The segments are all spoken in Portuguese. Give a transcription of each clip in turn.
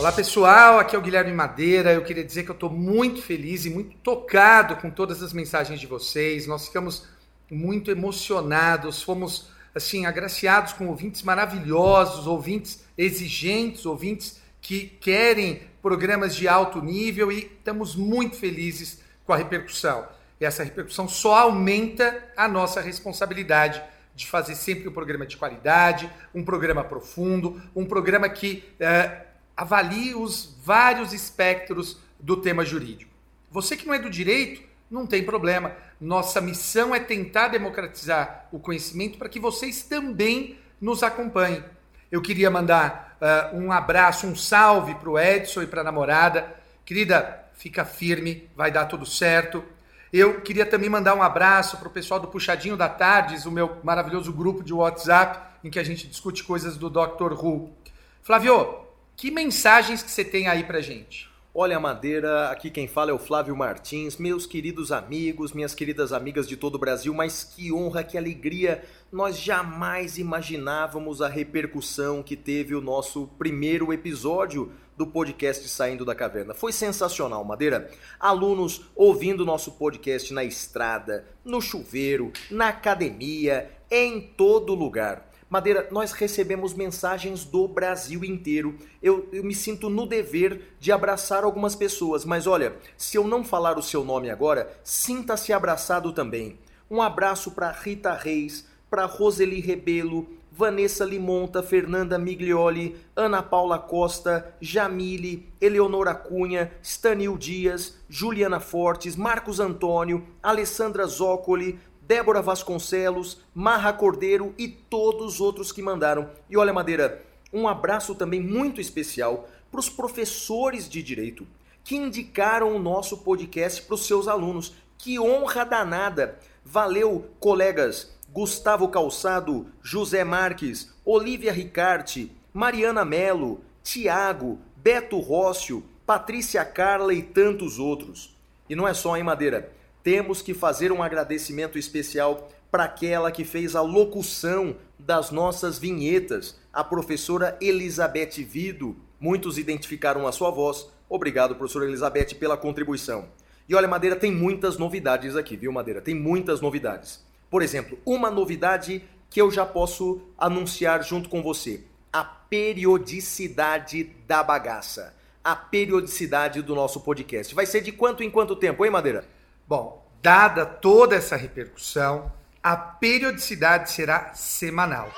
Olá pessoal, aqui é o Guilherme Madeira. Eu queria dizer que eu estou muito feliz e muito tocado com todas as mensagens de vocês. Nós ficamos muito emocionados, fomos assim agraciados com ouvintes maravilhosos, ouvintes exigentes, ouvintes que querem programas de alto nível e estamos muito felizes com a repercussão. E essa repercussão só aumenta a nossa responsabilidade de fazer sempre um programa de qualidade, um programa profundo, um programa que eh, avalie os vários espectros do tema jurídico. Você que não é do direito, não tem problema. Nossa missão é tentar democratizar o conhecimento para que vocês também nos acompanhem. Eu queria mandar uh, um abraço, um salve para o Edson e para a namorada. Querida, fica firme, vai dar tudo certo. Eu queria também mandar um abraço para o pessoal do Puxadinho da Tardes, o meu maravilhoso grupo de WhatsApp, em que a gente discute coisas do Dr. Who. Flávio, que mensagens que você tem aí pra gente? Olha, Madeira, aqui quem fala é o Flávio Martins, meus queridos amigos, minhas queridas amigas de todo o Brasil, mas que honra, que alegria! Nós jamais imaginávamos a repercussão que teve o nosso primeiro episódio do podcast Saindo da Caverna. Foi sensacional, Madeira. Alunos ouvindo nosso podcast na estrada, no chuveiro, na academia, em todo lugar. Madeira, nós recebemos mensagens do Brasil inteiro. Eu, eu, me sinto no dever de abraçar algumas pessoas, mas olha, se eu não falar o seu nome agora, sinta-se abraçado também. Um abraço para Rita Reis, para Roseli Rebelo, Vanessa Limonta, Fernanda Miglioli, Ana Paula Costa, Jamile, Eleonora Cunha, Stanil Dias, Juliana Fortes, Marcos Antônio, Alessandra Zócoli, Débora Vasconcelos, Marra Cordeiro e todos os outros que mandaram. E olha, Madeira, um abraço também muito especial para os professores de direito que indicaram o nosso podcast para os seus alunos. Que honra danada! Valeu, colegas Gustavo Calçado, José Marques, Olivia Ricarte, Mariana Melo, Tiago, Beto Rócio, Patrícia Carla e tantos outros. E não é só em Madeira temos que fazer um agradecimento especial para aquela que fez a locução das nossas vinhetas, a professora Elizabeth Vido. Muitos identificaram a sua voz. Obrigado, professora Elizabeth, pela contribuição. E olha, Madeira, tem muitas novidades aqui, viu, Madeira? Tem muitas novidades. Por exemplo, uma novidade que eu já posso anunciar junto com você: a periodicidade da bagaça. A periodicidade do nosso podcast. Vai ser de quanto em quanto tempo, hein, Madeira? Bom, dada toda essa repercussão, a periodicidade será semanal.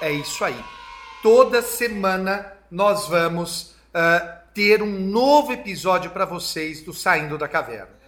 É isso aí. Toda semana nós vamos uh, ter um novo episódio para vocês do Saindo da Caverna.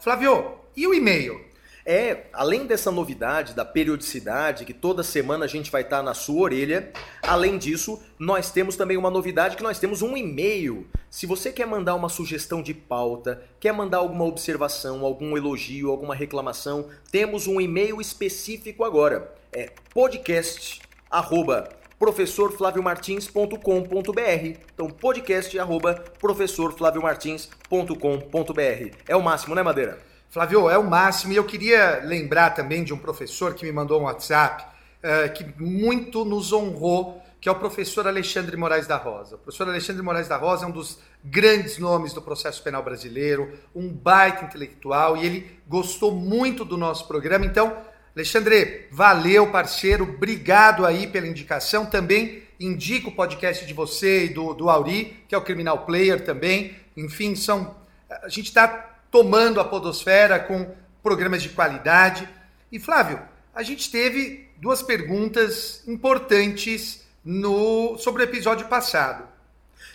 Flávio, e o e-mail? É, além dessa novidade da periodicidade, que toda semana a gente vai estar na sua orelha, além disso, nós temos também uma novidade que nós temos um e-mail. Se você quer mandar uma sugestão de pauta, quer mandar alguma observação, algum elogio, alguma reclamação, temos um e-mail específico agora. É podcast arroba professorflaviomartins.com.br. Então, podcast arroba professorflaviomartins.com.br. É o máximo, né, Madeira? Flávio, é o máximo. E eu queria lembrar também de um professor que me mandou um WhatsApp uh, que muito nos honrou, que é o professor Alexandre Moraes da Rosa. O professor Alexandre Moraes da Rosa é um dos grandes nomes do processo penal brasileiro, um baita intelectual, e ele gostou muito do nosso programa. Então, Alexandre, valeu, parceiro. Obrigado aí pela indicação. Também indico o podcast de você e do, do Auri, que é o Criminal Player também. Enfim, são. A gente está tomando a podosfera com programas de qualidade. E Flávio, a gente teve duas perguntas importantes no sobre o episódio passado.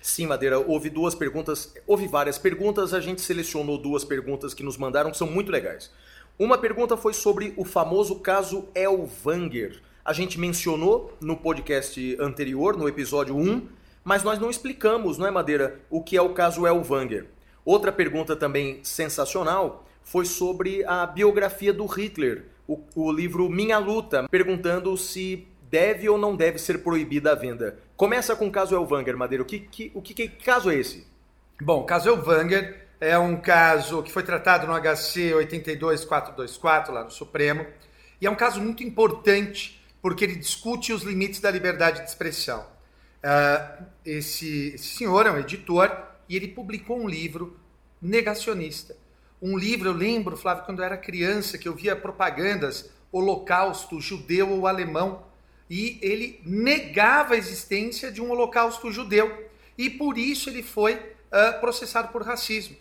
Sim, Madeira, houve duas perguntas, houve várias perguntas, a gente selecionou duas perguntas que nos mandaram que são muito legais. Uma pergunta foi sobre o famoso caso Elvanger. A gente mencionou no podcast anterior, no episódio 1, mas nós não explicamos, não é, Madeira, o que é o caso Elvanger. Outra pergunta também sensacional foi sobre a biografia do Hitler, o, o livro Minha Luta, perguntando se deve ou não deve ser proibida a venda. Começa com o caso Elvanger, Madeira. O que, que, o que, que caso é esse? Bom, o caso Elvanger é um caso que foi tratado no HC 82424, lá no Supremo, e é um caso muito importante porque ele discute os limites da liberdade de expressão. Uh, esse, esse senhor é um editor e ele publicou um livro negacionista. Um livro, eu lembro, Flávio, quando eu era criança, que eu via propagandas holocausto judeu ou alemão, e ele negava a existência de um holocausto judeu. E por isso ele foi uh, processado por racismo.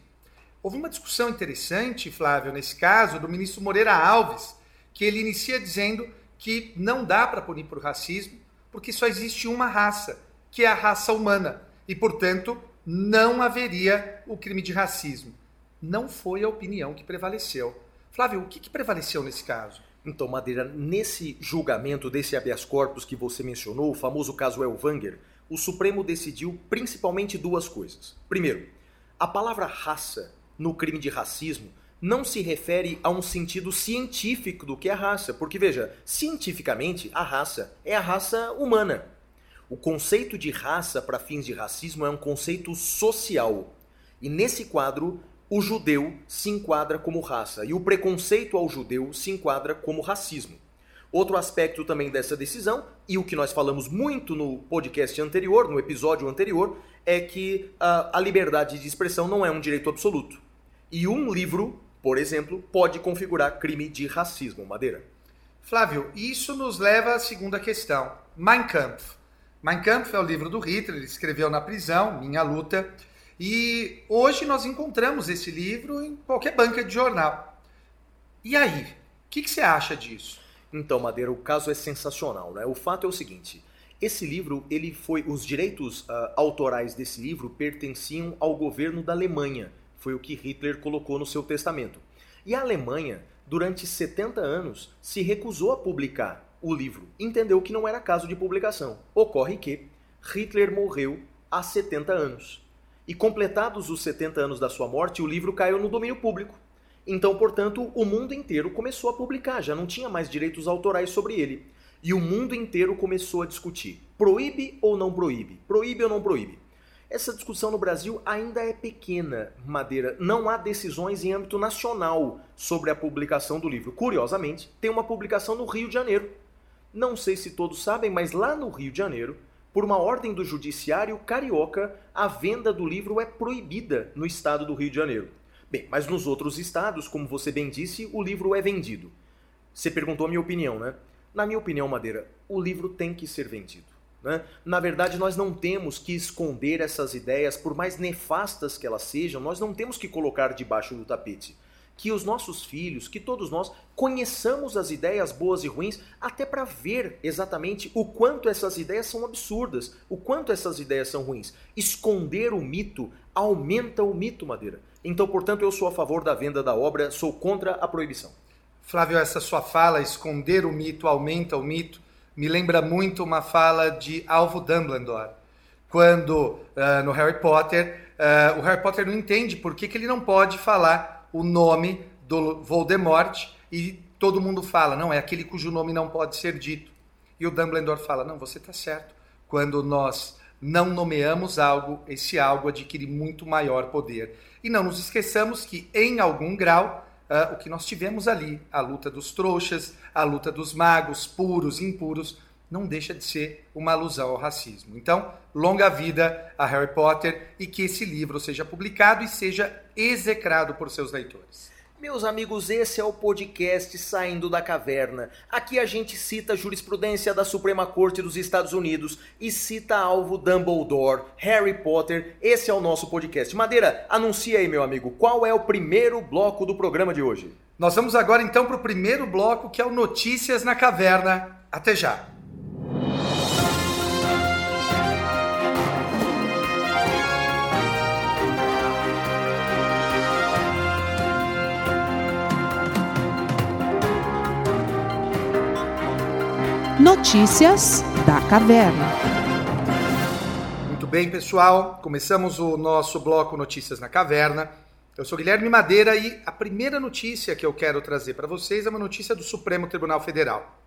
Houve uma discussão interessante, Flávio, nesse caso, do ministro Moreira Alves, que ele inicia dizendo que não dá para punir por racismo, porque só existe uma raça, que é a raça humana, e, portanto, não haveria o crime de racismo. Não foi a opinião que prevaleceu. Flávio, o que, que prevaleceu nesse caso? Então, Madeira, nesse julgamento desse habeas corpus que você mencionou, o famoso caso Elvanger, o Supremo decidiu principalmente duas coisas. Primeiro, a palavra raça no crime de racismo não se refere a um sentido científico do que é raça, porque veja, cientificamente a raça é a raça humana. O conceito de raça para fins de racismo é um conceito social. E nesse quadro, o judeu se enquadra como raça e o preconceito ao judeu se enquadra como racismo. Outro aspecto também dessa decisão, e o que nós falamos muito no podcast anterior, no episódio anterior, é que a, a liberdade de expressão não é um direito absoluto. E um livro, por exemplo, pode configurar crime de racismo, Madeira. Flávio, isso nos leva à segunda questão. Mein Kampf. Mein Kampf é o livro do Hitler, ele escreveu na prisão, Minha Luta. E hoje nós encontramos esse livro em qualquer banca de jornal. E aí, o que, que, você acha disso? Então, Madeira, o caso é sensacional, né? O fato é o seguinte: esse livro, ele foi, os direitos uh, autorais desse livro pertenciam ao governo da Alemanha. Foi o que Hitler colocou no seu testamento. E a Alemanha, durante 70 anos, se recusou a publicar o livro. Entendeu que não era caso de publicação. Ocorre que Hitler morreu há 70 anos. E completados os 70 anos da sua morte, o livro caiu no domínio público. Então, portanto, o mundo inteiro começou a publicar, já não tinha mais direitos autorais sobre ele. E o mundo inteiro começou a discutir: proíbe ou não proíbe? Proíbe ou não proíbe? Essa discussão no Brasil ainda é pequena, Madeira. Não há decisões em âmbito nacional sobre a publicação do livro. Curiosamente, tem uma publicação no Rio de Janeiro. Não sei se todos sabem, mas lá no Rio de Janeiro por uma ordem do Judiciário Carioca, a venda do livro é proibida no estado do Rio de Janeiro. Bem, mas nos outros estados, como você bem disse, o livro é vendido. Você perguntou a minha opinião, né? Na minha opinião, Madeira, o livro tem que ser vendido. Né? Na verdade, nós não temos que esconder essas ideias, por mais nefastas que elas sejam, nós não temos que colocar debaixo do tapete que os nossos filhos, que todos nós conheçamos as ideias boas e ruins, até para ver exatamente o quanto essas ideias são absurdas, o quanto essas ideias são ruins. Esconder o mito aumenta o mito, Madeira. Então, portanto, eu sou a favor da venda da obra, sou contra a proibição. Flávio, essa sua fala, esconder o mito aumenta o mito, me lembra muito uma fala de Alvo Dumbledore, quando uh, no Harry Potter, uh, o Harry Potter não entende por que, que ele não pode falar o nome do Voldemort e todo mundo fala, não, é aquele cujo nome não pode ser dito. E o Dumbledore fala, não, você está certo. Quando nós não nomeamos algo, esse algo adquire muito maior poder. E não nos esqueçamos que, em algum grau, uh, o que nós tivemos ali, a luta dos trouxas, a luta dos magos, puros, impuros, não deixa de ser uma alusão ao racismo. Então, longa vida a Harry Potter e que esse livro seja publicado e seja execrado por seus leitores. Meus amigos, esse é o podcast Saindo da Caverna. Aqui a gente cita a jurisprudência da Suprema Corte dos Estados Unidos e cita alvo Dumbledore, Harry Potter. Esse é o nosso podcast. Madeira, anuncia aí, meu amigo, qual é o primeiro bloco do programa de hoje? Nós vamos agora então para o primeiro bloco, que é o Notícias na Caverna. Até já! Notícias da Caverna. Muito bem, pessoal. Começamos o nosso bloco Notícias na Caverna. Eu sou Guilherme Madeira e a primeira notícia que eu quero trazer para vocês é uma notícia do Supremo Tribunal Federal.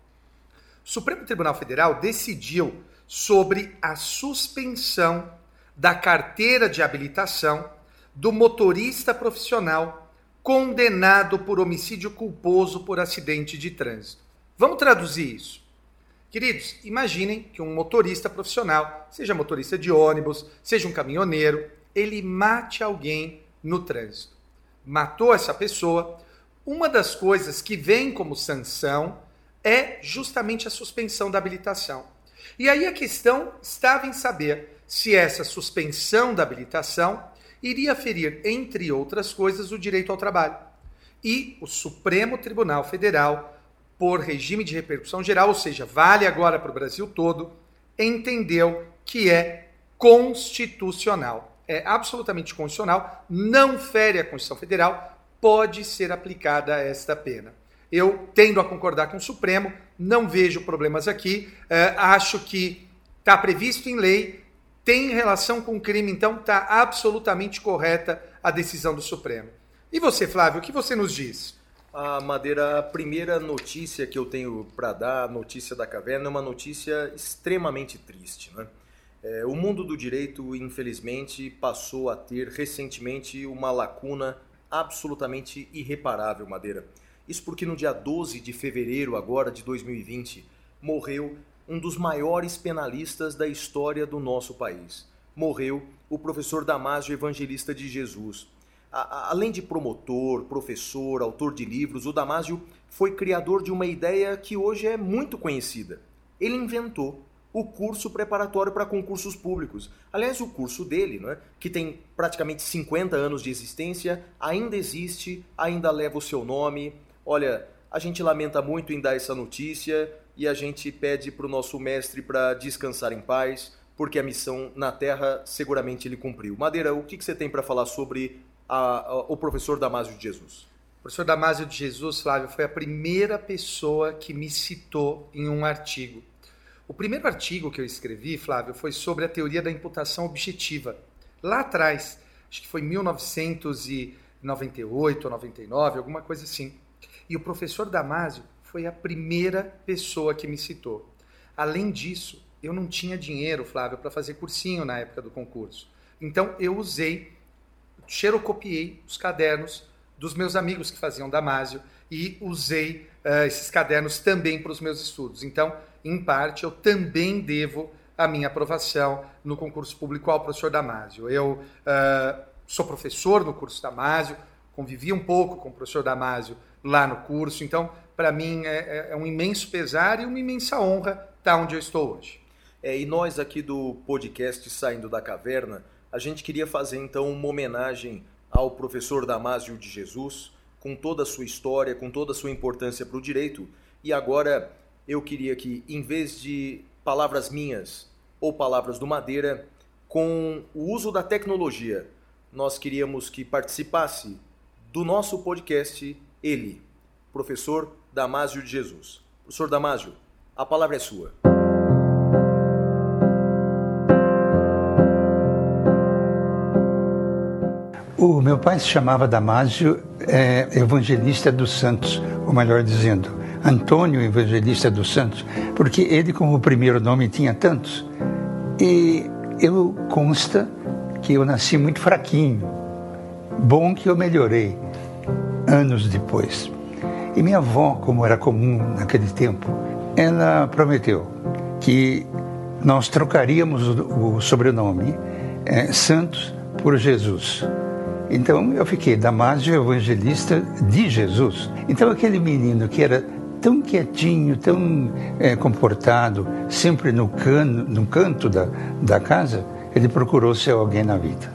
O Supremo Tribunal Federal decidiu sobre a suspensão da carteira de habilitação do motorista profissional condenado por homicídio culposo por acidente de trânsito. Vamos traduzir isso. Queridos, imaginem que um motorista profissional, seja motorista de ônibus, seja um caminhoneiro, ele mate alguém no trânsito. Matou essa pessoa. Uma das coisas que vem como sanção é justamente a suspensão da habilitação. E aí a questão estava em saber se essa suspensão da habilitação iria ferir, entre outras coisas, o direito ao trabalho. E o Supremo Tribunal Federal, por regime de repercussão geral, ou seja, vale agora para o Brasil todo, entendeu que é constitucional é absolutamente constitucional, não fere a Constituição Federal, pode ser aplicada esta pena. Eu tendo a concordar com o Supremo, não vejo problemas aqui, é, acho que está previsto em lei, tem relação com o crime, então está absolutamente correta a decisão do Supremo. E você, Flávio, o que você nos diz? A Madeira, a primeira notícia que eu tenho para dar, a notícia da caverna, é uma notícia extremamente triste. Né? É, o mundo do direito, infelizmente, passou a ter recentemente uma lacuna absolutamente irreparável, Madeira. Isso porque no dia 12 de fevereiro agora de 2020 morreu um dos maiores penalistas da história do nosso país. Morreu o professor Damásio Evangelista de Jesus. Além de promotor, professor, autor de livros, o Damásio foi criador de uma ideia que hoje é muito conhecida. Ele inventou o curso preparatório para concursos públicos. Aliás, o curso dele, né, que tem praticamente 50 anos de existência, ainda existe, ainda leva o seu nome. Olha, a gente lamenta muito em dar essa notícia e a gente pede para o nosso mestre para descansar em paz, porque a missão na Terra seguramente ele cumpriu. Madeira, o que você tem para falar sobre a, a, o professor Damásio de Jesus? O professor Damásio de Jesus, Flávio, foi a primeira pessoa que me citou em um artigo. O primeiro artigo que eu escrevi, Flávio, foi sobre a teoria da imputação objetiva. Lá atrás, acho que foi 1998 ou 99, alguma coisa assim. E o professor Damásio foi a primeira pessoa que me citou. Além disso, eu não tinha dinheiro, Flávio, para fazer cursinho na época do concurso. Então eu usei, xerocopiei os cadernos dos meus amigos que faziam Damásio e usei uh, esses cadernos também para os meus estudos. Então, em parte, eu também devo a minha aprovação no concurso público ao professor Damásio. Eu uh, sou professor no curso Damásio, convivi um pouco com o professor Damásio lá no curso, então, para mim, é, é, um imenso pesar e uma imensa honra estar onde eu estou hoje. É, e nós aqui do podcast Saindo da Caverna, a gente queria fazer então uma homenagem ao professor Damásio de Jesus, com toda a sua história, com toda a sua importância para o direito, e agora eu queria que, em vez de palavras minhas ou palavras do Madeira, com o uso da tecnologia, nós queríamos que participasse do nosso podcast ele, professor Damásio de Jesus. Professor Damásio, a palavra é sua. O meu pai se chamava Damásio, é, evangelista dos santos, ou melhor dizendo, Antônio Evangelista dos Santos, porque ele, como primeiro nome, tinha tantos. E eu consta que eu nasci muito fraquinho. Bom que eu melhorei anos depois. E minha avó, como era comum naquele tempo, ela prometeu que nós trocaríamos o, sobrenome é, Santos por Jesus. Então eu fiquei Damásio Evangelista de Jesus. Então aquele menino que era tão quietinho, tão é, comportado, sempre no, cano, no canto da, da casa, ele procurou ser alguém na vida.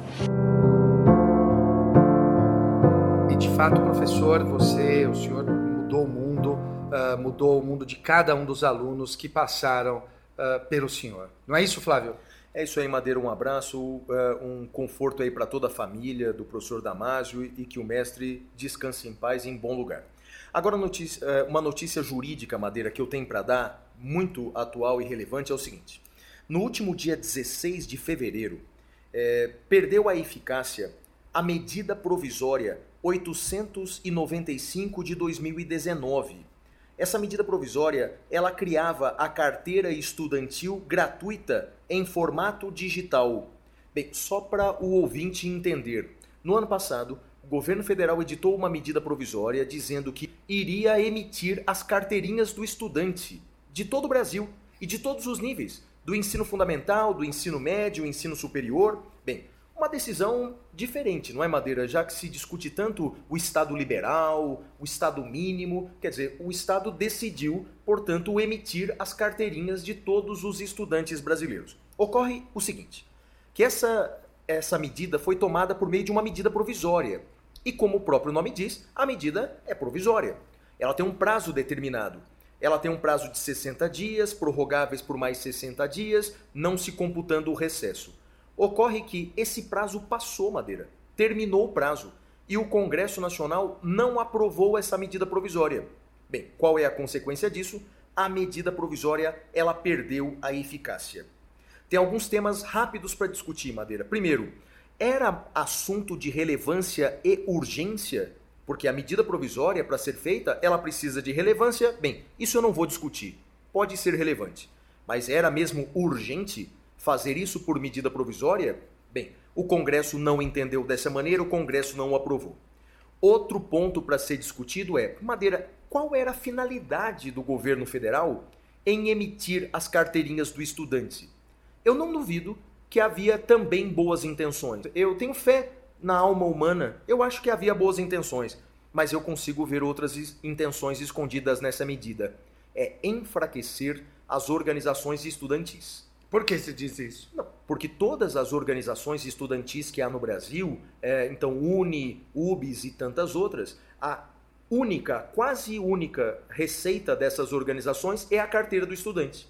E de fato, professor, você, o senhor mudou o mundo, uh, mudou o mundo de cada um dos alunos que passaram uh, pelo senhor. Não é isso, Flávio? É isso aí, Madeira. Um abraço, uh, um conforto aí para toda a família do professor Damásio e que o mestre descanse em paz em bom lugar. Agora, é, uma notícia jurídica, Madeira, que eu tenho para dar, muito atual e relevante, é o seguinte. No último dia 16 de fevereiro, é, perdeu a eficácia a medida provisória 895 de 2019. Essa medida provisória, ela criava a carteira estudantil gratuita em formato digital. Bem, só para o ouvinte entender, no ano passado, o governo federal editou uma medida provisória dizendo que iria emitir as carteirinhas do estudante de todo o Brasil e de todos os níveis, do ensino fundamental, do ensino médio, ensino superior. Bem, uma decisão diferente, não é, Madeira? Já que se discute tanto o Estado liberal, o Estado mínimo, quer dizer, o Estado decidiu, portanto, emitir as carteirinhas de todos os estudantes brasileiros. Ocorre o seguinte, que essa, essa medida foi tomada por meio de uma medida provisória. E como o próprio nome diz, a medida é provisória. Ela tem um prazo determinado. Ela tem um prazo de 60 dias, prorrogáveis por mais 60 dias, não se computando o recesso. Ocorre que esse prazo passou, Madeira. Terminou o prazo. E o Congresso Nacional não aprovou essa medida provisória. Bem, qual é a consequência disso? A medida provisória ela perdeu a eficácia. Tem alguns temas rápidos para discutir, Madeira. Primeiro, era assunto de relevância e urgência? Porque a medida provisória, para ser feita, ela precisa de relevância. Bem, isso eu não vou discutir. Pode ser relevante. Mas era mesmo urgente? Fazer isso por medida provisória? Bem, o Congresso não entendeu dessa maneira, o Congresso não o aprovou. Outro ponto para ser discutido é, Madeira, qual era a finalidade do governo federal em emitir as carteirinhas do estudante? Eu não duvido que havia também boas intenções. Eu tenho fé na alma humana, eu acho que havia boas intenções, mas eu consigo ver outras intenções escondidas nessa medida. É enfraquecer as organizações estudantis. Por que se diz isso? Não, porque todas as organizações estudantis que há no Brasil, é, então Uni, UBS e tantas outras, a única, quase única receita dessas organizações é a carteira do estudante.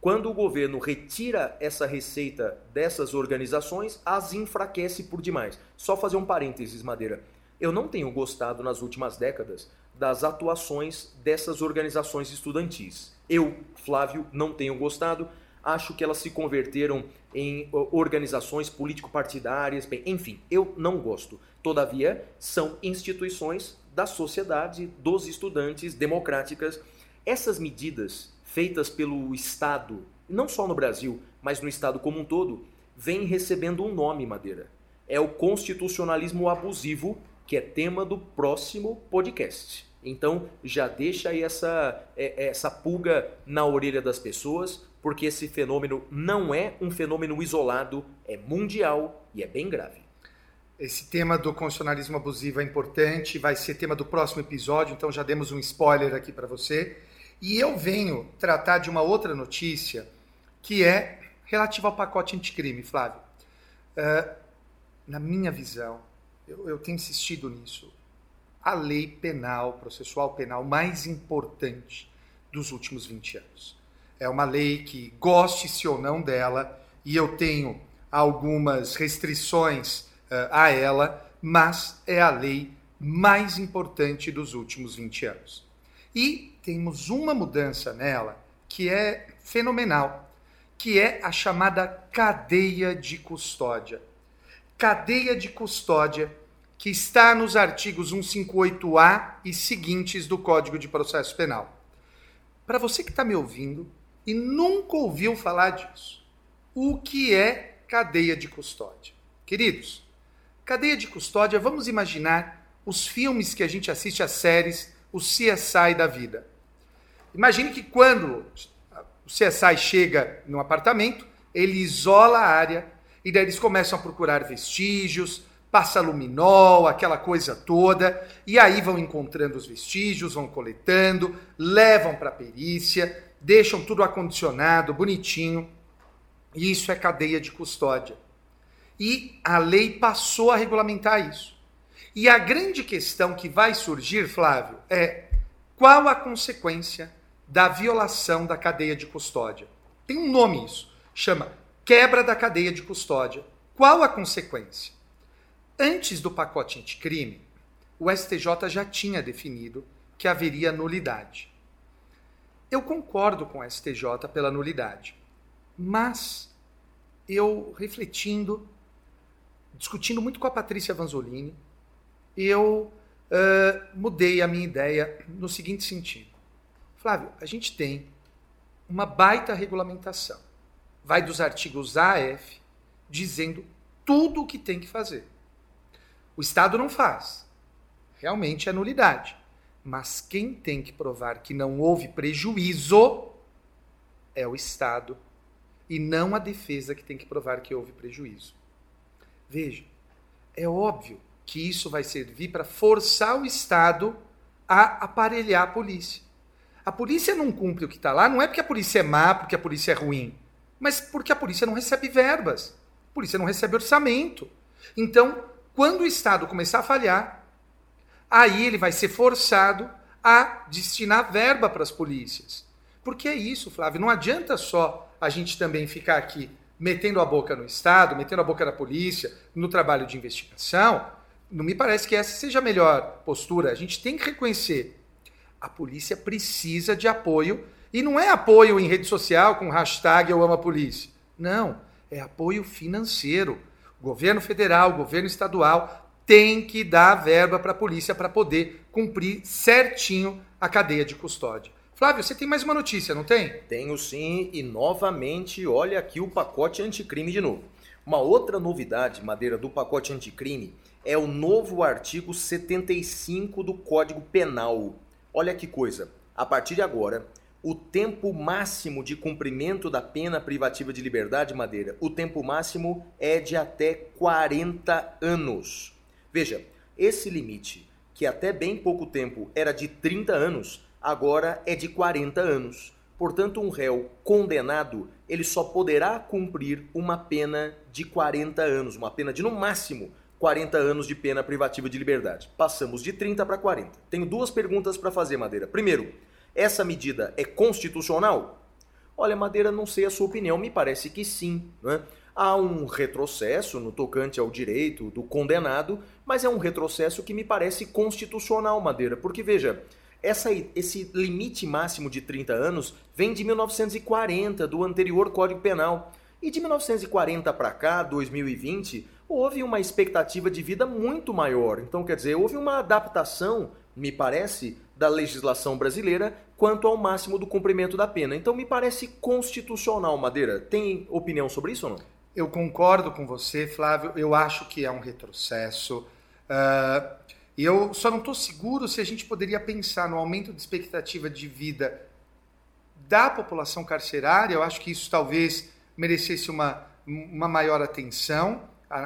Quando o governo retira essa receita dessas organizações, as enfraquece por demais. Só fazer um parênteses, Madeira. Eu não tenho gostado nas últimas décadas das atuações dessas organizações estudantis. Eu, Flávio, não tenho gostado acho que elas se converteram em organizações político-partidárias, enfim, eu não gosto. Todavia, são instituições da sociedade, dos estudantes, democráticas. Essas medidas feitas pelo Estado, não só no Brasil, mas no Estado como um todo, vêm recebendo um nome, Madeira. É o constitucionalismo abusivo, que é tema do próximo podcast. Então, já deixa aí essa, é, essa pulga na orelha das pessoas, porque esse fenômeno não é um fenômeno isolado, é mundial e é bem grave. Esse tema do constitucionalismo abusivo é importante, vai ser tema do próximo episódio, então já demos um spoiler aqui para você. E eu venho tratar de uma outra notícia que é relativa ao pacote anticrime, Flávio. Uh, na minha visão, eu, eu tenho insistido nisso, a lei penal, processual penal mais importante dos últimos 20 anos. É uma lei que, goste-se ou não dela, e eu tenho algumas restrições uh, a ela, mas é a lei mais importante dos últimos 20 anos. E temos uma mudança nela que é fenomenal, que é a chamada cadeia de custódia. Cadeia de custódia que está nos artigos 158A e seguintes do Código de Processo Penal. Para você que está me ouvindo, e nunca ouviu falar disso. O que é cadeia de custódia? Queridos, cadeia de custódia, vamos imaginar os filmes que a gente assiste, as séries, o CSI da vida. Imagine que quando o CSI chega no apartamento, ele isola a área e daí eles começam a procurar vestígios, passa luminol, aquela coisa toda, e aí vão encontrando os vestígios, vão coletando, levam para a perícia, deixam tudo acondicionado, bonitinho. E isso é cadeia de custódia. E a lei passou a regulamentar isso. E a grande questão que vai surgir, Flávio, é qual a consequência da violação da cadeia de custódia? Tem um nome isso, chama quebra da cadeia de custódia. Qual a consequência? Antes do pacote anticrime, o STJ já tinha definido que haveria nulidade. Eu concordo com a STJ pela nulidade, mas eu refletindo, discutindo muito com a Patrícia Vanzolini, eu uh, mudei a minha ideia no seguinte sentido. Flávio, a gente tem uma baita regulamentação. Vai dos artigos A a F, dizendo tudo o que tem que fazer. O Estado não faz. Realmente é nulidade. Mas quem tem que provar que não houve prejuízo é o Estado e não a defesa que tem que provar que houve prejuízo. Veja, é óbvio que isso vai servir para forçar o Estado a aparelhar a polícia. A polícia não cumpre o que está lá, não é porque a polícia é má, porque a polícia é ruim, mas porque a polícia não recebe verbas, a polícia não recebe orçamento. Então, quando o Estado começar a falhar, aí ele vai ser forçado a destinar verba para as polícias. Porque é isso, Flávio, não adianta só a gente também ficar aqui metendo a boca no Estado, metendo a boca na polícia, no trabalho de investigação. Não me parece que essa seja a melhor postura. A gente tem que reconhecer a polícia precisa de apoio. E não é apoio em rede social com hashtag eu amo a polícia. Não, é apoio financeiro. O governo federal, o governo estadual tem que dar verba para a polícia para poder cumprir certinho a cadeia de custódia. Flávio, você tem mais uma notícia, não tem? Tenho sim, e novamente, olha aqui o pacote anticrime de novo. Uma outra novidade, Madeira, do pacote anticrime é o novo artigo 75 do Código Penal. Olha que coisa. A partir de agora, o tempo máximo de cumprimento da pena privativa de liberdade, Madeira, o tempo máximo é de até 40 anos. Veja, esse limite, que até bem pouco tempo era de 30 anos, agora é de 40 anos. Portanto, um réu condenado, ele só poderá cumprir uma pena de 40 anos, uma pena de no máximo 40 anos de pena privativa de liberdade. Passamos de 30 para 40. Tenho duas perguntas para fazer, Madeira. Primeiro, essa medida é constitucional? Olha, Madeira, não sei a sua opinião, me parece que sim. Né? Há um retrocesso no tocante ao direito do condenado, mas é um retrocesso que me parece constitucional, Madeira, porque veja, essa, esse limite máximo de 30 anos vem de 1940, do anterior Código Penal. E de 1940 para cá, 2020, houve uma expectativa de vida muito maior. Então, quer dizer, houve uma adaptação, me parece, da legislação brasileira quanto ao máximo do cumprimento da pena. Então, me parece constitucional, Madeira. Tem opinião sobre isso ou não? Eu concordo com você, Flávio. Eu acho que é um retrocesso. Uh, eu só não estou seguro se a gente poderia pensar no aumento de expectativa de vida da população carcerária. Eu acho que isso talvez merecesse uma, uma maior atenção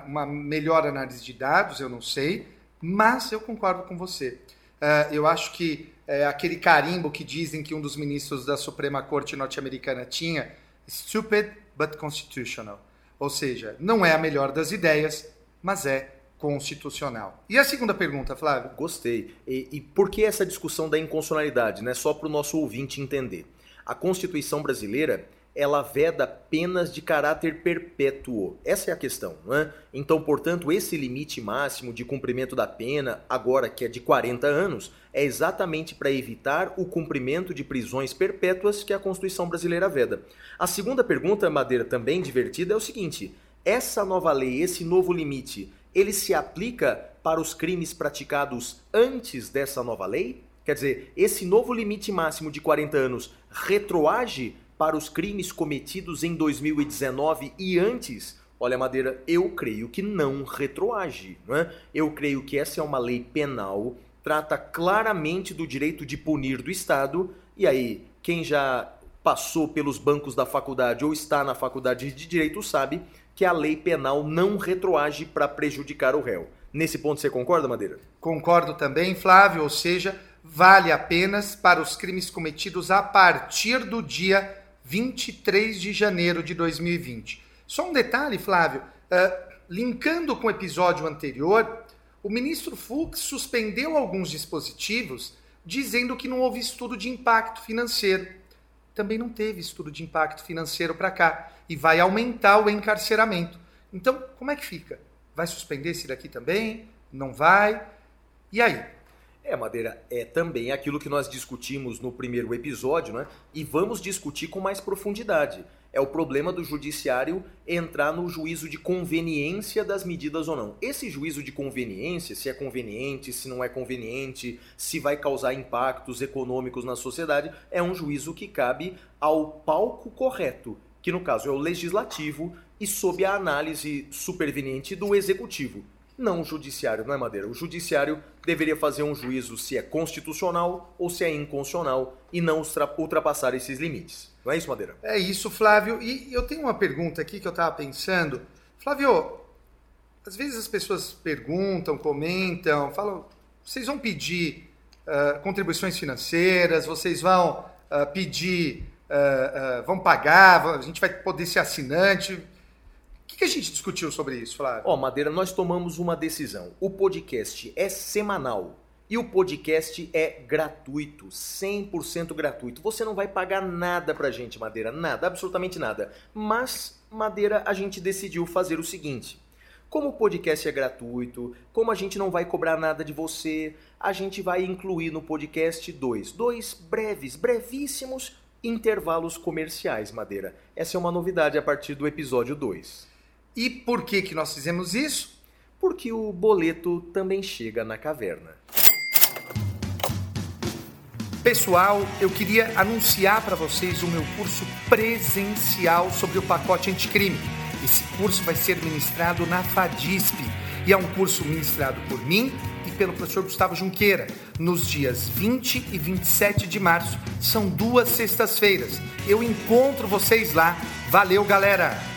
uma melhor análise de dados, eu não sei, mas eu concordo com você. Uh, eu acho que é, aquele carimbo que dizem que um dos ministros da Suprema Corte norte-americana tinha, stupid but constitutional. Ou seja, não é a melhor das ideias, mas é constitucional. E a segunda pergunta, Flávio? Gostei. E, e por que essa discussão da inconstitucionalidade, né? Só para o nosso ouvinte entender. A Constituição brasileira ela veda penas de caráter perpétuo. Essa é a questão, não é? Então, portanto, esse limite máximo de cumprimento da pena, agora que é de 40 anos, é exatamente para evitar o cumprimento de prisões perpétuas que a Constituição brasileira veda. A segunda pergunta, Madeira, também divertida, é o seguinte: essa nova lei, esse novo limite, ele se aplica para os crimes praticados antes dessa nova lei? Quer dizer, esse novo limite máximo de 40 anos retroage para os crimes cometidos em 2019 e antes, olha, Madeira, eu creio que não retroage. Não é? Eu creio que essa é uma lei penal, trata claramente do direito de punir do Estado, e aí, quem já passou pelos bancos da faculdade ou está na faculdade de direito sabe que a lei penal não retroage para prejudicar o réu. Nesse ponto você concorda, Madeira? Concordo também, Flávio, ou seja, vale apenas para os crimes cometidos a partir do dia 23 de janeiro de 2020. Só um detalhe, Flávio, uh, linkando com o episódio anterior, o ministro Fux suspendeu alguns dispositivos dizendo que não houve estudo de impacto financeiro. Também não teve estudo de impacto financeiro para cá e vai aumentar o encarceramento. Então, como é que fica? Vai suspender esse daqui também? Não vai? E aí? É, Madeira, é também aquilo que nós discutimos no primeiro episódio, né? E vamos discutir com mais profundidade. É o problema do judiciário entrar no juízo de conveniência das medidas ou não. Esse juízo de conveniência, se é conveniente, se não é conveniente, se vai causar impactos econômicos na sociedade, é um juízo que cabe ao palco correto, que no caso é o legislativo e sob a análise superveniente do executivo não o judiciário, não é Madeira? O judiciário deveria fazer um juízo se é constitucional ou se é inconstitucional e não ultrapassar esses limites. Não é isso, Madeira? É isso, Flávio. E eu tenho uma pergunta aqui que eu estava pensando. Flávio, às vezes as pessoas perguntam, comentam, falam: vocês vão pedir uh, contribuições financeiras, vocês vão uh, pedir, uh, vão pagar, a gente vai poder ser assinante que, que a gente discutiu sobre isso, Flávio? Ó, oh, Madeira, nós tomamos uma decisão. O podcast é semanal. E o podcast é gratuito, 100% gratuito. Você não vai pagar nada pra gente, Madeira, nada, absolutamente nada. Mas, Madeira, a gente decidiu fazer o seguinte: como o podcast é gratuito, como a gente não vai cobrar nada de você, a gente vai incluir no podcast dois, dois breves, brevíssimos intervalos comerciais, Madeira. Essa é uma novidade a partir do episódio 2. E por que, que nós fizemos isso? Porque o boleto também chega na caverna. Pessoal, eu queria anunciar para vocês o meu curso presencial sobre o pacote anticrime. Esse curso vai ser ministrado na FADISP e é um curso ministrado por mim e pelo professor Gustavo Junqueira, nos dias 20 e 27 de março. São duas sextas-feiras. Eu encontro vocês lá. Valeu, galera!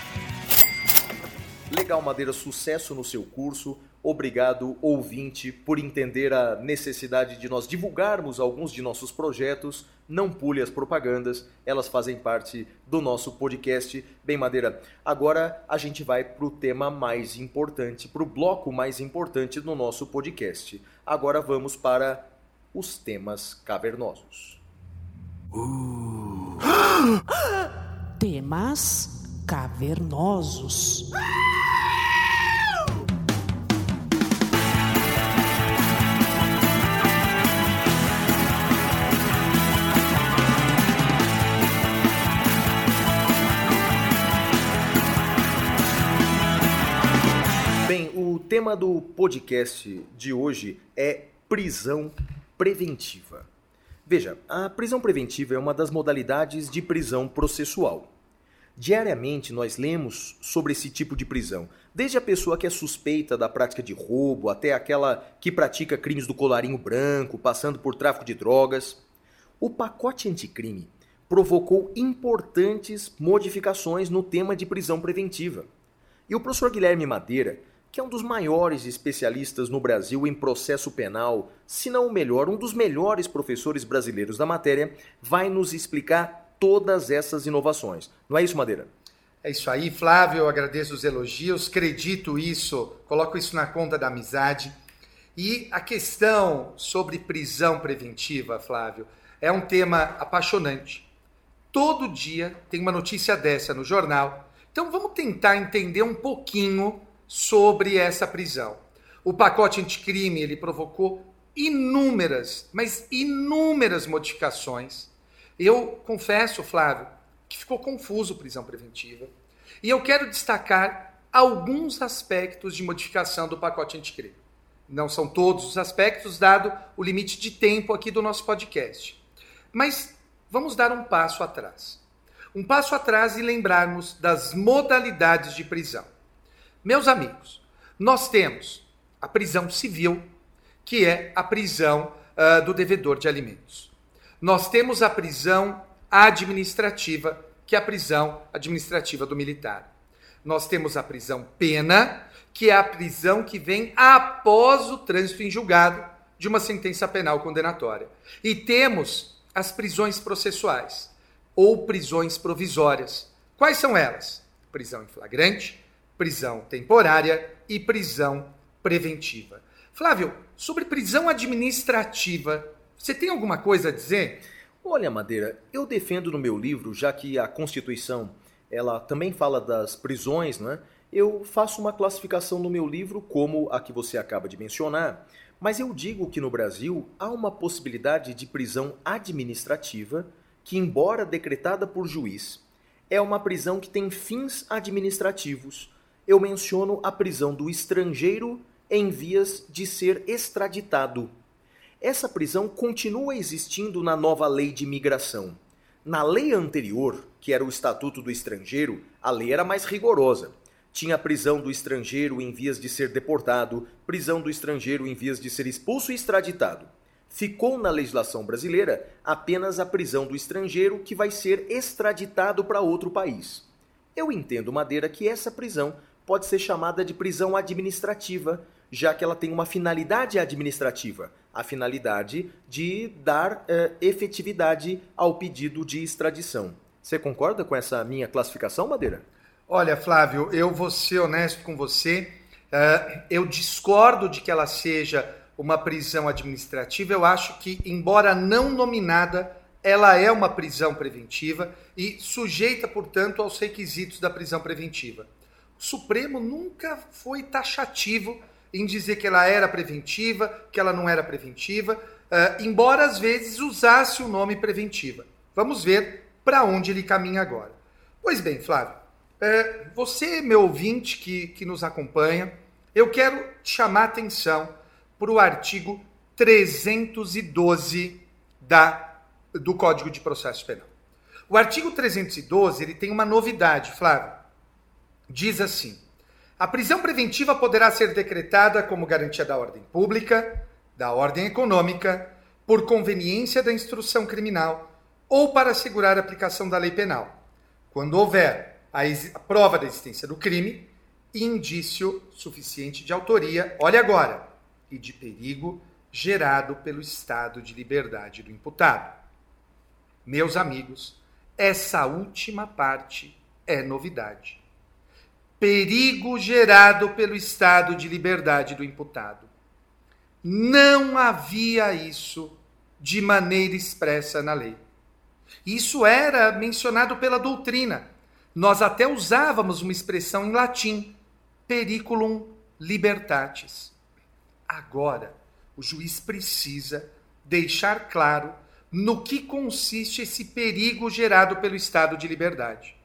Legal Madeira, sucesso no seu curso. Obrigado, ouvinte, por entender a necessidade de nós divulgarmos alguns de nossos projetos. Não pule as propagandas, elas fazem parte do nosso podcast. Bem, Madeira, agora a gente vai para o tema mais importante, para o bloco mais importante do nosso podcast. Agora vamos para os temas cavernosos. Uh. temas cavernosos. tema do podcast de hoje é prisão preventiva. Veja, a prisão preventiva é uma das modalidades de prisão processual. Diariamente nós lemos sobre esse tipo de prisão, desde a pessoa que é suspeita da prática de roubo até aquela que pratica crimes do colarinho branco, passando por tráfico de drogas. O pacote anticrime provocou importantes modificações no tema de prisão preventiva. E o professor Guilherme Madeira que é um dos maiores especialistas no Brasil em processo penal, se não o melhor, um dos melhores professores brasileiros da matéria, vai nos explicar todas essas inovações. Não é isso, Madeira? É isso aí, Flávio. Eu agradeço os elogios, acredito isso, coloco isso na conta da amizade. E a questão sobre prisão preventiva, Flávio, é um tema apaixonante. Todo dia tem uma notícia dessa no jornal. Então vamos tentar entender um pouquinho sobre essa prisão. O pacote anticrime ele provocou inúmeras, mas inúmeras modificações. Eu confesso, Flávio, que ficou confuso prisão preventiva. E eu quero destacar alguns aspectos de modificação do pacote anticrime. Não são todos os aspectos, dado o limite de tempo aqui do nosso podcast. Mas vamos dar um passo atrás. Um passo atrás e lembrarmos das modalidades de prisão. Meus amigos, nós temos a prisão civil, que é a prisão uh, do devedor de alimentos. Nós temos a prisão administrativa, que é a prisão administrativa do militar. Nós temos a prisão pena, que é a prisão que vem após o trânsito em julgado de uma sentença penal condenatória. E temos as prisões processuais ou prisões provisórias. Quais são elas? Prisão em flagrante, prisão temporária e prisão preventiva. Flávio, sobre prisão administrativa, você tem alguma coisa a dizer? Olha, Madeira, eu defendo no meu livro, já que a Constituição ela também fala das prisões, né? Eu faço uma classificação no meu livro como a que você acaba de mencionar, Mas eu digo que no Brasil há uma possibilidade de prisão administrativa que, embora decretada por juiz, é uma prisão que tem fins administrativos. Eu menciono a prisão do estrangeiro em vias de ser extraditado. Essa prisão continua existindo na nova lei de imigração. Na lei anterior, que era o Estatuto do Estrangeiro, a lei era mais rigorosa. Tinha prisão do estrangeiro em vias de ser deportado, prisão do estrangeiro em vias de ser expulso e extraditado. Ficou na legislação brasileira apenas a prisão do estrangeiro que vai ser extraditado para outro país. Eu entendo, Madeira, que essa prisão pode ser chamada de prisão administrativa, já que ela tem uma finalidade administrativa, a finalidade de dar eh, efetividade ao pedido de extradição. Você concorda com essa minha classificação, Madeira? Olha, Flávio, eu vou ser honesto com você. Uh, eu discordo de que ela seja uma prisão administrativa. Eu acho que, embora não nominada, ela é uma prisão preventiva e sujeita, portanto, aos requisitos da prisão preventiva. O Supremo nunca foi taxativo em dizer que ela era preventiva, que ela não era preventiva, uh, embora às vezes usasse o nome preventiva. Vamos ver para onde ele caminha agora. Pois bem, Flávio, uh, você, meu ouvinte que, que nos acompanha, eu quero chamar atenção para o artigo 312 da, do Código de Processo Penal. O artigo 312 ele tem uma novidade, Flávio. Diz assim: a prisão preventiva poderá ser decretada como garantia da ordem pública, da ordem econômica, por conveniência da instrução criminal ou para assegurar a aplicação da lei penal, quando houver a, a prova da existência do crime e indício suficiente de autoria, olha agora, e de perigo gerado pelo estado de liberdade do imputado. Meus amigos, essa última parte é novidade perigo gerado pelo estado de liberdade do imputado. Não havia isso de maneira expressa na lei. Isso era mencionado pela doutrina. Nós até usávamos uma expressão em latim, periculum libertatis. Agora, o juiz precisa deixar claro no que consiste esse perigo gerado pelo estado de liberdade.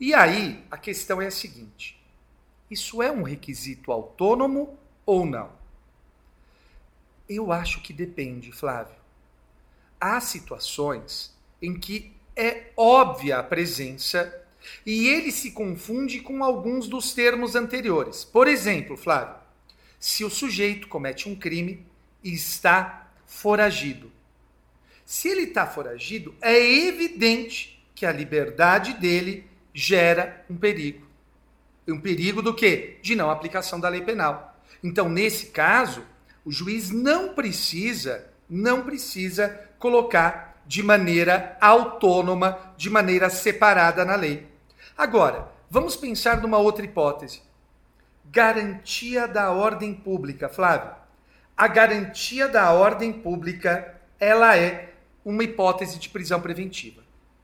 E aí, a questão é a seguinte: isso é um requisito autônomo ou não? Eu acho que depende, Flávio. Há situações em que é óbvia a presença e ele se confunde com alguns dos termos anteriores. Por exemplo, Flávio, se o sujeito comete um crime e está foragido. Se ele está foragido, é evidente que a liberdade dele gera um perigo. Um perigo do quê? De não aplicação da lei penal. Então, nesse caso, o juiz não precisa, não precisa colocar de maneira autônoma, de maneira separada na lei. Agora, vamos pensar numa outra hipótese. Garantia da ordem pública, Flávio. A garantia da ordem pública, ela é uma hipótese de prisão preventiva.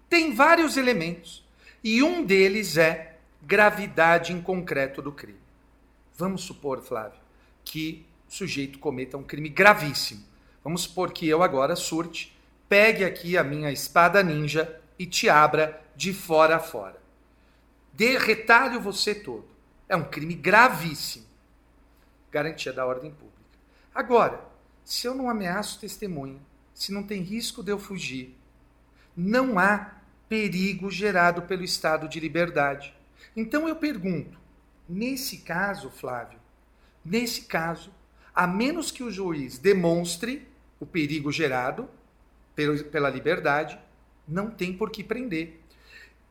Tem vários elementos e um deles é gravidade em concreto do crime. Vamos supor, Flávio, que o sujeito cometa um crime gravíssimo. Vamos supor que eu agora surte, pegue aqui a minha espada ninja e te abra de fora a fora. Dê retalho você todo. É um crime gravíssimo. Garantia da ordem pública. Agora, se eu não ameaço testemunha, se não tem risco de eu fugir, não há perigo gerado pelo estado de liberdade. Então eu pergunto, nesse caso, Flávio, nesse caso, a menos que o juiz demonstre o perigo gerado pela liberdade, não tem por que prender.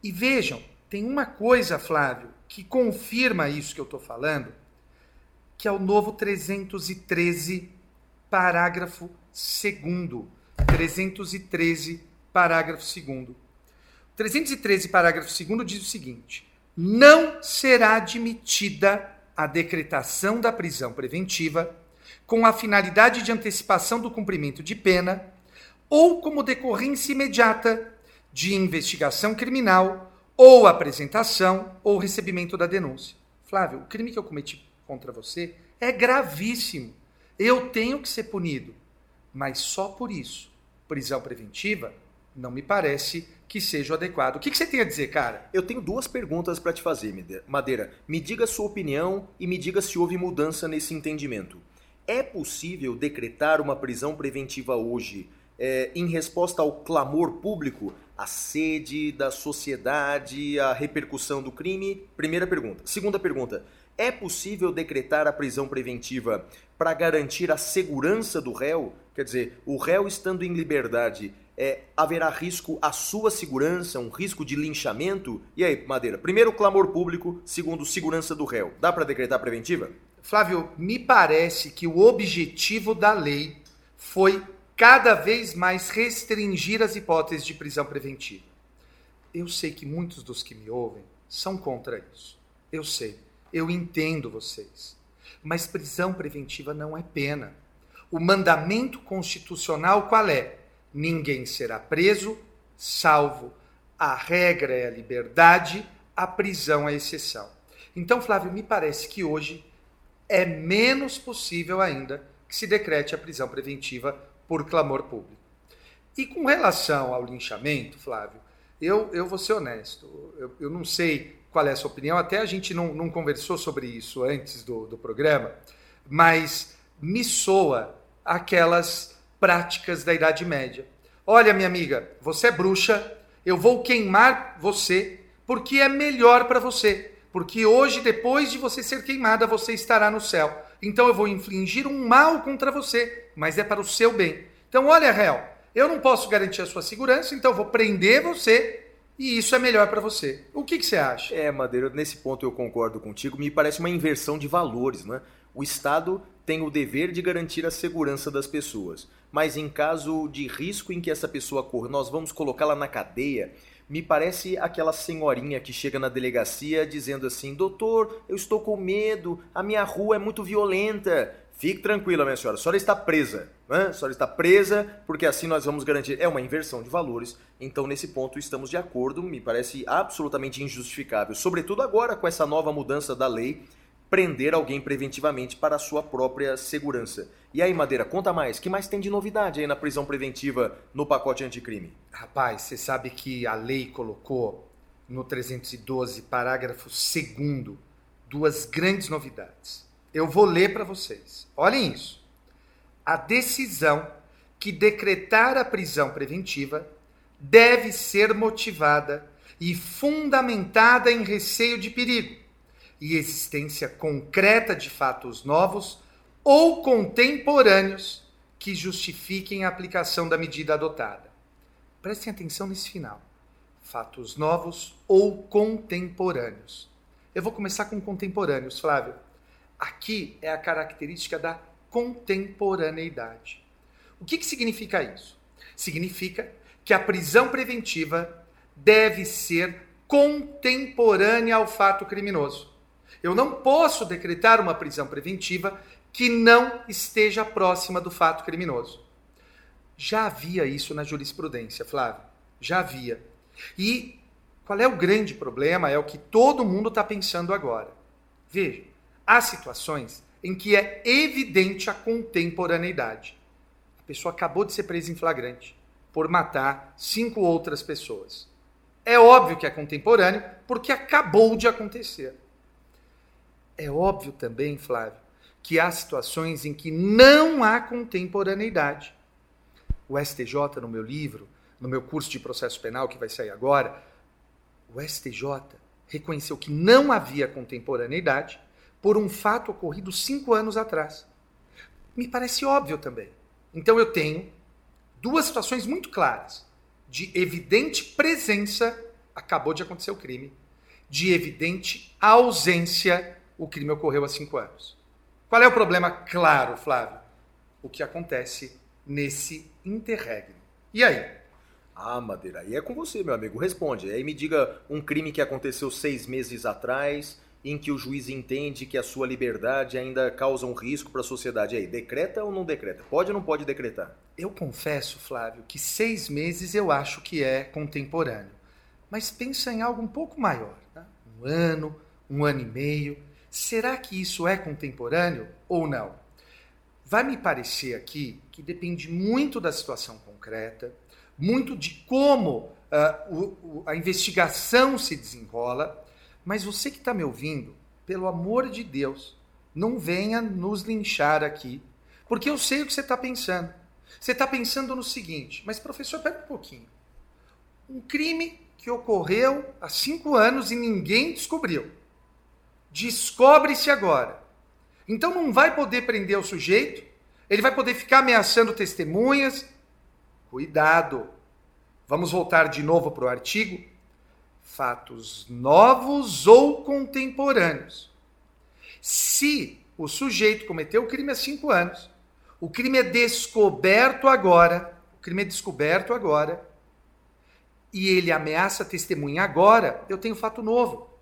E vejam, tem uma coisa, Flávio, que confirma isso que eu estou falando, que é o novo 313, parágrafo 2. 313, parágrafo 2. 313, parágrafo 2 diz o seguinte: não será admitida a decretação da prisão preventiva com a finalidade de antecipação do cumprimento de pena ou como decorrência imediata de investigação criminal ou apresentação ou recebimento da denúncia. Flávio, o crime que eu cometi contra você é gravíssimo. eu tenho que ser punido. Mas só por isso, prisão preventiva, não me parece que seja o adequado. O que, que você tem a dizer, cara? Eu tenho duas perguntas para te fazer, Madeira. Me diga sua opinião e me diga se houve mudança nesse entendimento. É possível decretar uma prisão preventiva hoje é, em resposta ao clamor público, a sede da sociedade, a repercussão do crime? Primeira pergunta. Segunda pergunta. É possível decretar a prisão preventiva para garantir a segurança do réu? Quer dizer, o réu estando em liberdade, é, haverá risco à sua segurança, um risco de linchamento? E aí, Madeira, primeiro clamor público, segundo segurança do réu. Dá para decretar preventiva? Flávio, me parece que o objetivo da lei foi cada vez mais restringir as hipóteses de prisão preventiva. Eu sei que muitos dos que me ouvem são contra isso. Eu sei, eu entendo vocês. Mas prisão preventiva não é pena. O mandamento constitucional qual é? Ninguém será preso, salvo a regra é a liberdade, a prisão é exceção. Então, Flávio, me parece que hoje é menos possível ainda que se decrete a prisão preventiva por clamor público. E com relação ao linchamento, Flávio, eu, eu vou ser honesto, eu, eu não sei qual é a sua opinião, até a gente não, não conversou sobre isso antes do, do programa, mas me soa aquelas práticas da Idade Média. Olha, minha amiga, você é bruxa, eu vou queimar você porque é melhor para você. Porque hoje, depois de você ser queimada, você estará no céu. Então eu vou infligir um mal contra você, mas é para o seu bem. Então, olha, réu, eu não posso garantir a sua segurança, então eu vou prender você e isso é melhor para você. O que, que, você acha? É, Madeira, nesse ponto eu concordo contigo. Me parece uma inversão de valores, não é? O Estado tem o dever de garantir a segurança das pessoas, mas em caso de risco em que essa pessoa corra, nós vamos colocá-la na cadeia me parece aquela senhorinha que chega na delegacia dizendo assim: Doutor, eu estou com medo, a minha rua é muito violenta. Fique tranquila, minha senhora, a senhora está presa. Né? A senhora está presa porque assim nós vamos garantir. É uma inversão de valores, então nesse ponto estamos de acordo, me parece absolutamente injustificável, sobretudo agora com essa nova mudança da lei prender alguém preventivamente para a sua própria segurança. E aí, Madeira, conta mais. que mais tem de novidade aí na prisão preventiva no pacote anticrime? Rapaz, você sabe que a lei colocou no 312, parágrafo 2 duas grandes novidades. Eu vou ler para vocês. Olhem isso. A decisão que decretar a prisão preventiva deve ser motivada e fundamentada em receio de perigo e existência concreta de fatos novos ou contemporâneos que justifiquem a aplicação da medida adotada. Prestem atenção nesse final. Fatos novos ou contemporâneos. Eu vou começar com contemporâneos, Flávio. Aqui é a característica da contemporaneidade. O que, que significa isso? Significa que a prisão preventiva deve ser contemporânea ao fato criminoso. Eu não posso decretar uma prisão preventiva que não esteja próxima do fato criminoso. Já havia isso na jurisprudência, Flávio. Já havia. E qual é o grande problema? É o que todo mundo está pensando agora. Veja, há situações em que é evidente a contemporaneidade. A pessoa acabou de ser presa em flagrante por matar cinco outras pessoas. É óbvio que é contemporâneo porque acabou de acontecer. É óbvio também, Flávio, que há situações em que não há contemporaneidade. O STJ, no meu livro, no meu curso de processo penal que vai sair agora, o STJ reconheceu que não havia contemporaneidade por um fato ocorrido cinco anos atrás. Me parece óbvio também. Então eu tenho duas situações muito claras de evidente presença, acabou de acontecer o crime, de evidente ausência, o crime ocorreu há cinco anos. Qual é o problema claro, Flávio? O que acontece nesse interregno. E aí? Ah, Madeira, aí é com você, meu amigo. Responde. Aí me diga um crime que aconteceu seis meses atrás, em que o juiz entende que a sua liberdade ainda causa um risco para a sociedade. Aí, decreta ou não decreta? Pode ou não pode decretar? Eu confesso, Flávio, que seis meses eu acho que é contemporâneo. Mas pensa em algo um pouco maior. Né? Um ano, um ano e meio. Será que isso é contemporâneo ou não? vai me parecer aqui que depende muito da situação concreta, muito de como uh, o, o, a investigação se desenrola, mas você que está me ouvindo, pelo amor de Deus, não venha nos linchar aqui, porque eu sei o que você está pensando. Você está pensando no seguinte, mas professor, pera um pouquinho. Um crime que ocorreu há cinco anos e ninguém descobriu. Descobre-se agora. Então não vai poder prender o sujeito, ele vai poder ficar ameaçando testemunhas. Cuidado. Vamos voltar de novo para o artigo. Fatos novos ou contemporâneos. Se o sujeito cometeu o crime há cinco anos, o crime é descoberto agora, o crime é descoberto agora, e ele ameaça testemunha agora, eu tenho fato novo.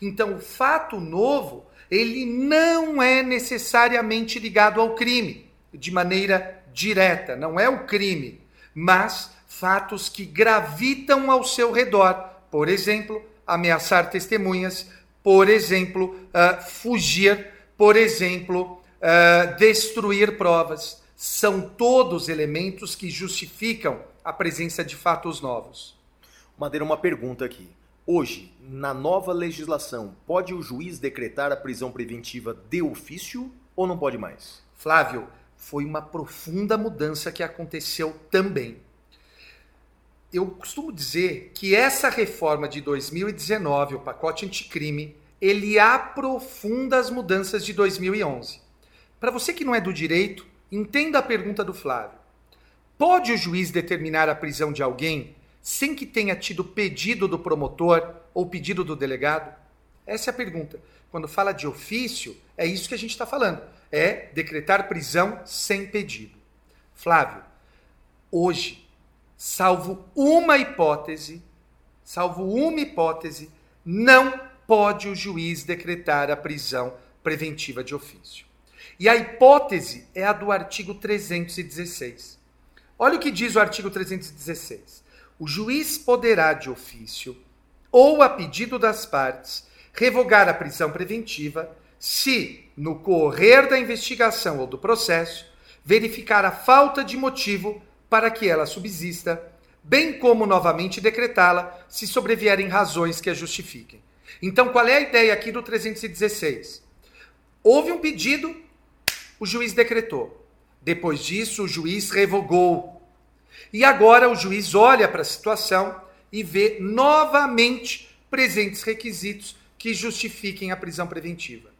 Então, o fato novo, ele não é necessariamente ligado ao crime, de maneira direta, não é o crime, mas fatos que gravitam ao seu redor. Por exemplo, ameaçar testemunhas, por exemplo, uh, fugir, por exemplo, uh, destruir provas. São todos elementos que justificam a presença de fatos novos. Madeira, uma pergunta aqui. Hoje, na nova legislação, pode o juiz decretar a prisão preventiva de ofício ou não pode mais? Flávio, foi uma profunda mudança que aconteceu também. Eu costumo dizer que essa reforma de 2019, o pacote anticrime, ele aprofunda as mudanças de 2011. Para você que não é do direito, entenda a pergunta do Flávio. Pode o juiz determinar a prisão de alguém sem que tenha tido pedido do promotor ou pedido do delegado? Essa é a pergunta. Quando fala de ofício, é isso que a gente está falando. É decretar prisão sem pedido. Flávio, hoje, salvo uma hipótese, salvo uma hipótese, não pode o juiz decretar a prisão preventiva de ofício. E a hipótese é a do artigo 316. Olha o que diz o artigo 316 o juiz poderá, de ofício ou a pedido das partes, revogar a prisão preventiva se, no correr da investigação ou do processo, verificar a falta de motivo para que ela subsista, bem como novamente decretá-la se sobrevierem razões que a justifiquem. Então, qual é a ideia aqui do 316? Houve um pedido, o juiz decretou. Depois disso, o juiz revogou e agora o juiz olha para a situação e vê novamente presentes requisitos que justifiquem a prisão preventiva.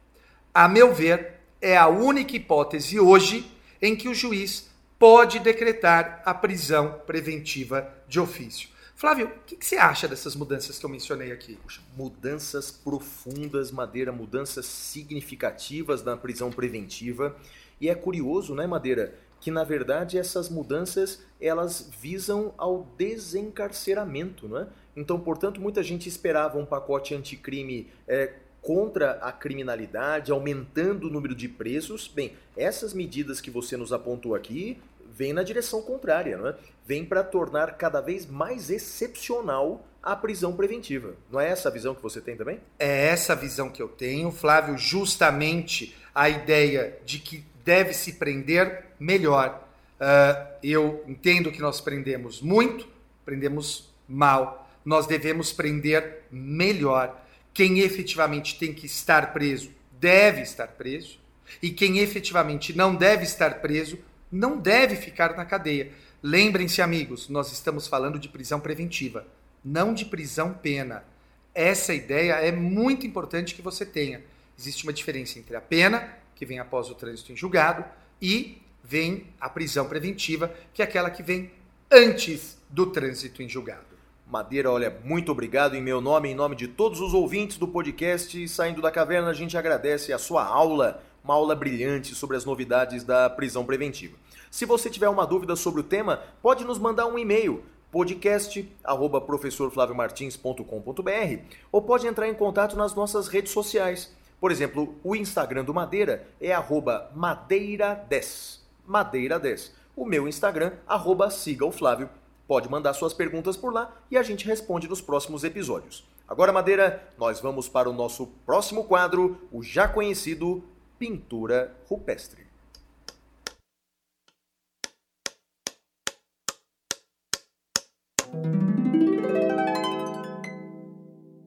A meu ver, é a única hipótese hoje em que o juiz pode decretar a prisão preventiva de ofício. Flávio, o que, você acha dessas mudanças que eu mencionei aqui? Puxa, mudanças profundas, Madeira, mudanças significativas na prisão preventiva. E é curioso, né, Madeira, que na verdade essas mudanças elas visam ao desencarceramento, não é? Então, portanto, muita gente esperava um pacote anticrime é, contra a criminalidade, aumentando o número de presos. Bem, essas medidas que você nos apontou aqui vêm na direção contrária, não é? Vêm para tornar cada vez mais excepcional a prisão preventiva. Não é essa a visão que você tem também? É essa a visão que eu tenho, Flávio, justamente a ideia de que deve se prender melhor. Uh, eu entendo que nós prendemos muito, prendemos mal. Nós devemos prender melhor. Quem efetivamente tem que estar preso deve estar preso. E quem efetivamente não deve estar preso não deve ficar na cadeia. Lembrem-se, amigos, nós estamos falando de prisão preventiva, não de prisão pena. Essa ideia é muito importante que você tenha. Existe uma diferença entre a pena que vem após o trânsito em julgado, e vem a prisão preventiva, que é aquela que vem antes do trânsito em julgado. Madeira, olha, muito obrigado em meu nome, em nome de todos os ouvintes do podcast Saindo da Caverna, a gente agradece a sua aula, uma aula brilhante sobre as novidades da prisão preventiva. Se você tiver uma dúvida sobre o tema, pode nos mandar um e-mail podcast@professorflaviomartins.com.br ou pode entrar em contato nas nossas redes sociais. Por exemplo, o Instagram do Madeira é madeira10. Madeira10. O meu Instagram, arroba siga o Flávio. Pode mandar suas perguntas por lá e a gente responde nos próximos episódios. Agora, Madeira, nós vamos para o nosso próximo quadro, o já conhecido Pintura Rupestre.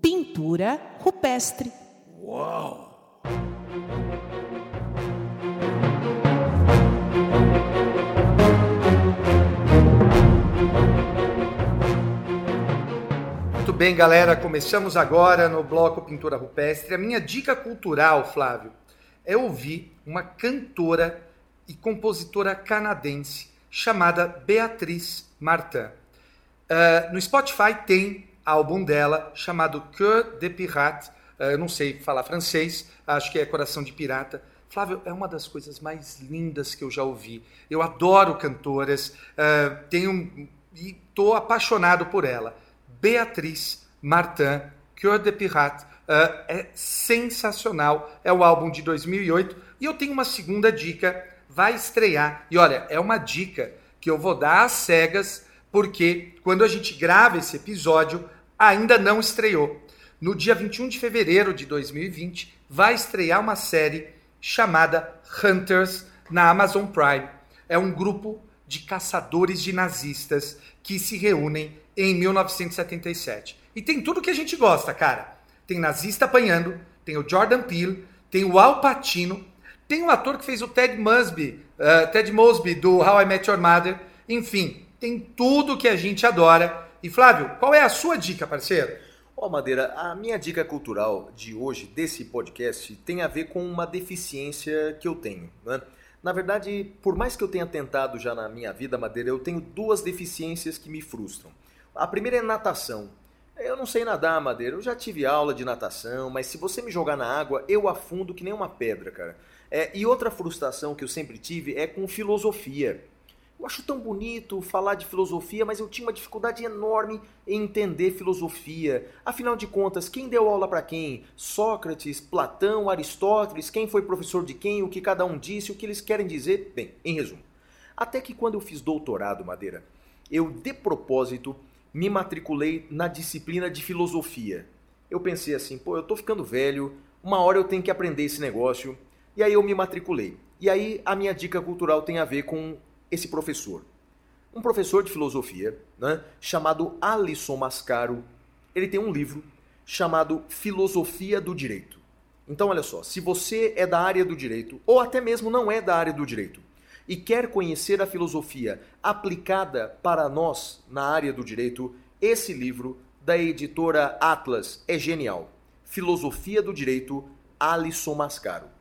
Pintura Rupestre. Uau! Muito bem, galera, começamos agora no bloco Pintura Rupestre. A minha dica cultural, Flávio, é ouvir uma cantora e compositora canadense chamada Beatriz Martin. Uh, no Spotify tem álbum dela chamado Cœur de Pirate. Uh, eu não sei falar francês, acho que é Coração de Pirata. Flávio, é uma das coisas mais lindas que eu já ouvi. Eu adoro cantoras, uh, tenho e estou apaixonado por ela. Beatriz Martin, Cœur de Pirate, uh, é sensacional. É o álbum de 2008 e eu tenho uma segunda dica. Vai estrear e olha, é uma dica que eu vou dar às cegas porque quando a gente grava esse episódio ainda não estreou. No dia 21 de fevereiro de 2020 vai estrear uma série chamada Hunters na Amazon Prime. É um grupo de caçadores de nazistas que se reúnem em 1977. E tem tudo que a gente gosta, cara. Tem nazista apanhando, tem o Jordan Peele, tem o Al Pacino, tem o ator que fez o Ted Mosby, uh, Ted Mosby do How I Met Your Mother. Enfim, tem tudo que a gente adora. E Flávio, qual é a sua dica, parceiro? Ó, oh, Madeira, a minha dica cultural de hoje, desse podcast, tem a ver com uma deficiência que eu tenho. Né? Na verdade, por mais que eu tenha tentado já na minha vida, Madeira, eu tenho duas deficiências que me frustram. A primeira é natação. Eu não sei nadar, Madeira. Eu já tive aula de natação, mas se você me jogar na água, eu afundo que nem uma pedra, cara. É, e outra frustração que eu sempre tive é com filosofia. Eu acho tão bonito falar de filosofia, mas eu tinha uma dificuldade enorme em entender filosofia. Afinal de contas, quem deu aula para quem? Sócrates, Platão, Aristóteles, quem foi professor de quem, o que cada um disse, o que eles querem dizer? Bem, em resumo. Até que quando eu fiz doutorado, Madeira, eu de propósito me matriculei na disciplina de filosofia. Eu pensei assim, pô, eu tô ficando velho, uma hora eu tenho que aprender esse negócio. E aí eu me matriculei. E aí a minha dica cultural tem a ver com esse professor. Um professor de filosofia, né, chamado Alisson Mascaro. Ele tem um livro chamado Filosofia do Direito. Então, olha só, se você é da área do direito, ou até mesmo não é da área do direito, e quer conhecer a filosofia aplicada para nós na área do direito, esse livro da editora Atlas é genial. Filosofia do Direito, Alisson Mascaro.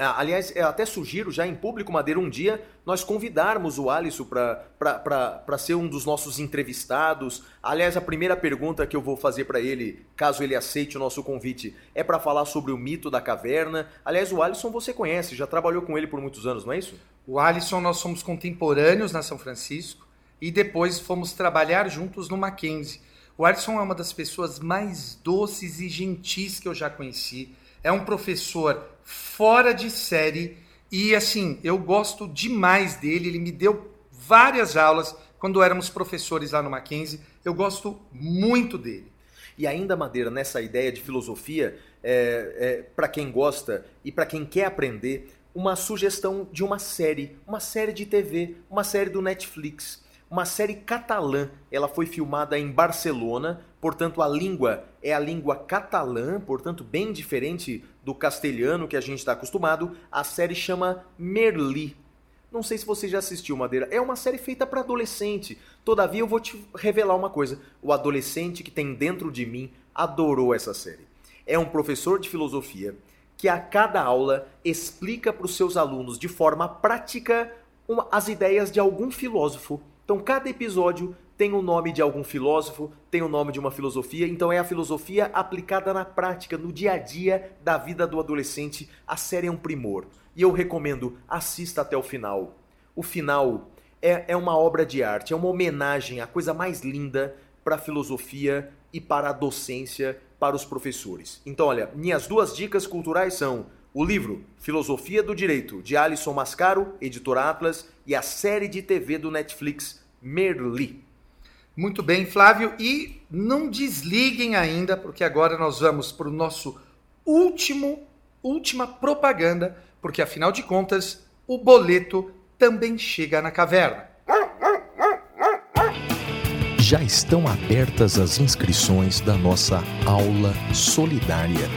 Ah, aliás, eu até sugiro já em público, Madeira, um dia nós convidarmos o Alisson para ser um dos nossos entrevistados. Aliás, a primeira pergunta que eu vou fazer para ele, caso ele aceite o nosso convite, é para falar sobre o mito da caverna. Aliás, o Alisson você conhece, já trabalhou com ele por muitos anos, não é isso? O Alisson, nós somos contemporâneos na São Francisco e depois fomos trabalhar juntos no Mackenzie. O Alisson é uma das pessoas mais doces e gentis que eu já conheci. É um professor fora de série e assim, eu gosto demais dele, ele me deu várias aulas quando éramos professores lá no Mackenzie, eu gosto muito dele. E ainda, Madeira, nessa ideia de filosofia, é, é, para quem gosta e para quem quer aprender, uma sugestão de uma série, uma série de TV, uma série do Netflix uma série catalã. Ela foi filmada em Barcelona, portanto a língua é a língua catalã, portanto bem diferente do castelhano que a gente está acostumado. A série chama Merli. Não sei se você já assistiu, Madeira. É uma série feita para adolescente. Todavia, eu vou te revelar uma coisa. O adolescente que tem dentro de mim adorou essa série. É um professor de filosofia que a cada aula explica para os seus alunos de forma prática uma, as ideias de algum filósofo então, cada episódio tem o nome de algum filósofo, tem o nome de uma filosofia, então é a filosofia aplicada na prática, no dia a dia da vida do adolescente. A série é um primor. E eu recomendo, assista até o final. O final é, é uma obra de arte, é uma homenagem, a coisa mais linda para a filosofia e para a docência para os professores. Então, olha, minhas duas dicas culturais são o livro Filosofia do Direito, de Alisson Mascaro, editora Atlas, e a série de TV do Netflix Merli. Muito bem, Flávio. E não desliguem ainda, porque agora nós vamos para o nosso último, última propaganda, porque afinal de contas, o boleto também chega na caverna. já estão abertas as inscrições da nossa aula solidária.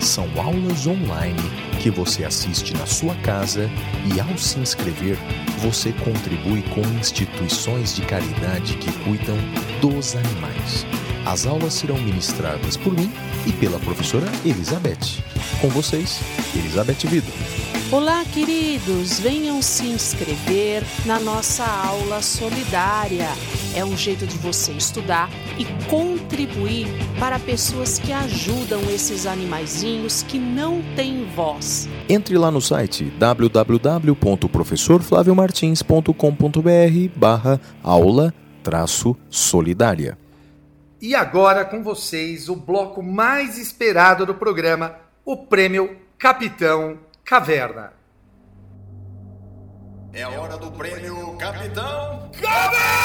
São aulas online que você assiste na sua casa e, ao se inscrever, você contribui com instituições de caridade que cuidam dos animais. As aulas serão ministradas por mim e pela professora Elizabeth. Com vocês, Elizabeth Vido. Olá, queridos! Venham se inscrever na nossa aula solidária. É um jeito de você estudar e contribuir para pessoas que ajudam esses animaizinhos que não têm voz. Entre lá no site www.professorflaviomartins.com.br barra aula traço solidária. E agora com vocês o bloco mais esperado do programa, o Prêmio Capitão Caverna. É a hora do prêmio Capitão Caverna!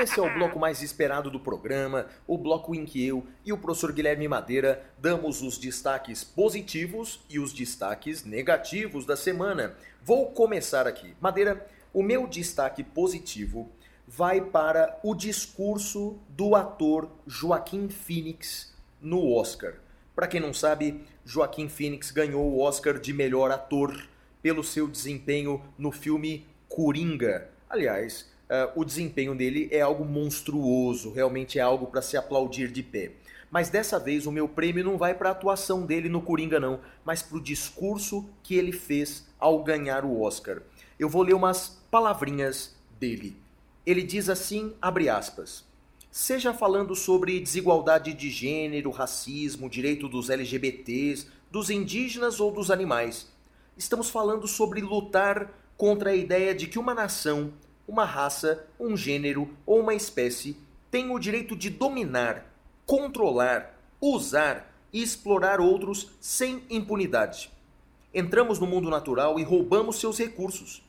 Esse é o bloco mais esperado do programa, o bloco em que eu e o professor Guilherme Madeira damos os destaques positivos e os destaques negativos da semana. Vou começar aqui. Madeira, o meu destaque positivo vai para o discurso do ator Joaquim Phoenix no Oscar. Para quem não sabe, Joaquim Phoenix ganhou o Oscar de melhor ator pelo seu desempenho no filme Coringa. Aliás, o desempenho dele é algo monstruoso, realmente é algo para se aplaudir de pé. Mas dessa vez o meu prêmio não vai para a atuação dele no Coringa não, mas para o discurso que ele fez ao ganhar o Oscar. Eu vou ler umas palavrinhas dele. Ele diz assim, abre aspas: Seja falando sobre desigualdade de gênero, racismo, direito dos LGBTs, dos indígenas ou dos animais. Estamos falando sobre lutar contra a ideia de que uma nação uma raça, um gênero ou uma espécie tem o direito de dominar, controlar, usar e explorar outros sem impunidade. Entramos no mundo natural e roubamos seus recursos.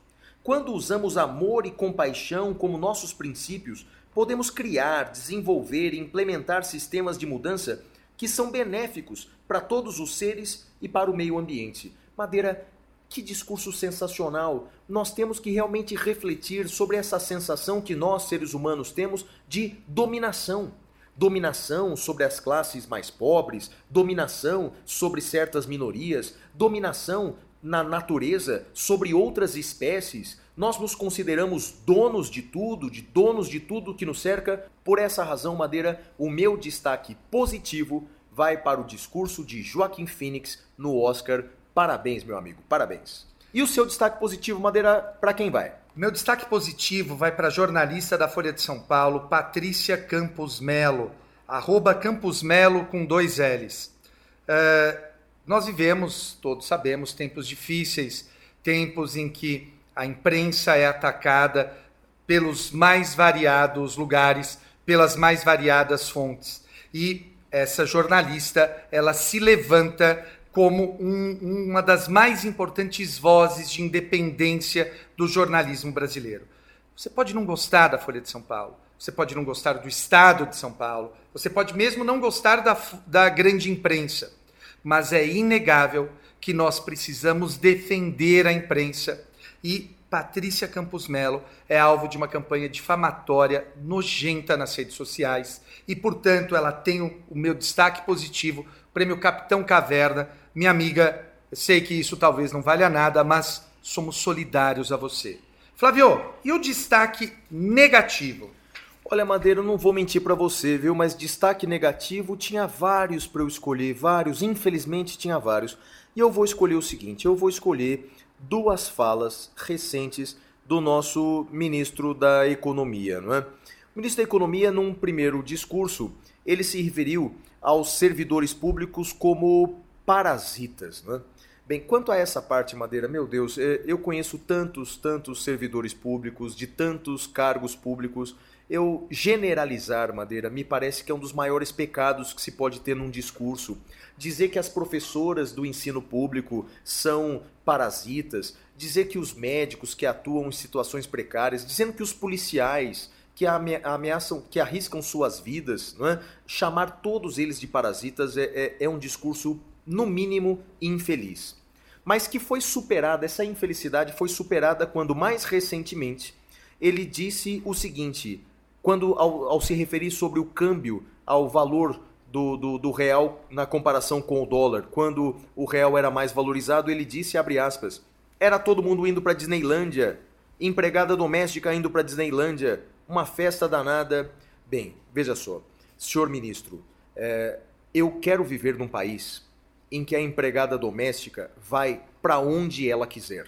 Quando usamos amor e compaixão como nossos princípios, podemos criar, desenvolver e implementar sistemas de mudança que são benéficos para todos os seres e para o meio ambiente. Madeira que discurso sensacional! Nós temos que realmente refletir sobre essa sensação que nós, seres humanos, temos de dominação. Dominação sobre as classes mais pobres, dominação sobre certas minorias, dominação na natureza sobre outras espécies. Nós nos consideramos donos de tudo, de donos de tudo que nos cerca. Por essa razão, Madeira, o meu destaque positivo vai para o discurso de Joaquim Phoenix no Oscar Parabéns, meu amigo, parabéns. E o seu destaque positivo, Madeira, para quem vai? Meu destaque positivo vai para a jornalista da Folha de São Paulo, Patrícia Campos Melo, arroba Campos Melo com dois L's. Uh, nós vivemos, todos sabemos, tempos difíceis, tempos em que a imprensa é atacada pelos mais variados lugares, pelas mais variadas fontes. E essa jornalista, ela se levanta como um, uma das mais importantes vozes de independência do jornalismo brasileiro. Você pode não gostar da Folha de São Paulo, você pode não gostar do Estado de São Paulo, você pode mesmo não gostar da, da grande imprensa, mas é inegável que nós precisamos defender a imprensa e Patrícia Campos Melo é alvo de uma campanha difamatória nojenta nas redes sociais e, portanto, ela tem o, o meu destaque positivo, prêmio Capitão Caverna, minha amiga, sei que isso talvez não valha nada, mas somos solidários a você. Flávio, e o destaque negativo? Olha, Madeira, eu não vou mentir para você, viu? Mas destaque negativo tinha vários para eu escolher, vários, infelizmente tinha vários. E eu vou escolher o seguinte: eu vou escolher duas falas recentes do nosso ministro da Economia, não é? O ministro da Economia, num primeiro discurso, ele se referiu aos servidores públicos como parasitas. Né? Bem, quanto a essa parte, Madeira, meu Deus, é, eu conheço tantos, tantos servidores públicos, de tantos cargos públicos. Eu generalizar, Madeira, me parece que é um dos maiores pecados que se pode ter num discurso. Dizer que as professoras do ensino público são parasitas, dizer que os médicos que atuam em situações precárias, dizendo que os policiais que ameaçam, que arriscam suas vidas, é? chamar todos eles de parasitas é, é, é um discurso no mínimo infeliz. Mas que foi superada, essa infelicidade foi superada quando mais recentemente ele disse o seguinte, quando ao, ao se referir sobre o câmbio, ao valor do, do, do, real na comparação com o dólar. Quando o real era mais valorizado, ele disse, abre aspas, era todo mundo indo para Disneylândia, empregada doméstica indo para Disneylândia, uma festa danada. Bem, veja só, senhor ministro, é, eu quero viver num país em que a empregada doméstica vai para onde ela quiser.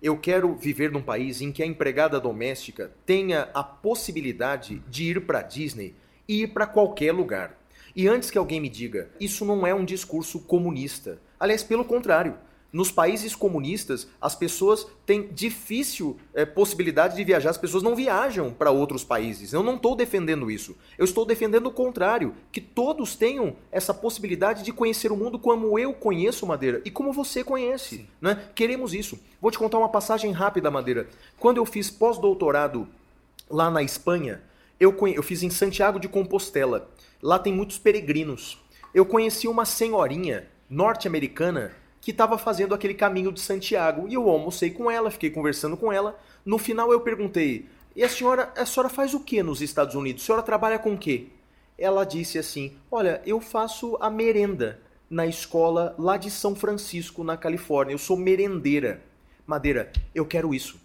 Eu quero viver num país em que a empregada doméstica tenha a possibilidade de ir para Disney e ir para qualquer lugar. E antes que alguém me diga, isso não é um discurso comunista. Aliás, pelo contrário. Nos países comunistas, as pessoas têm difícil é, possibilidade de viajar, as pessoas não viajam para outros países. Eu não estou defendendo isso. Eu estou defendendo o contrário, que todos tenham essa possibilidade de conhecer o mundo como eu conheço Madeira e como você conhece. Né? Queremos isso. Vou te contar uma passagem rápida, Madeira. Quando eu fiz pós-doutorado lá na Espanha, eu, eu fiz em Santiago de Compostela. Lá tem muitos peregrinos. Eu conheci uma senhorinha norte-americana que estava fazendo aquele caminho de Santiago e eu almocei com ela, fiquei conversando com ela. No final eu perguntei: "E a senhora, a senhora faz o que nos Estados Unidos? A senhora trabalha com o quê?" Ela disse assim: "Olha, eu faço a merenda na escola lá de São Francisco, na Califórnia. Eu sou merendeira." Madeira, eu quero isso.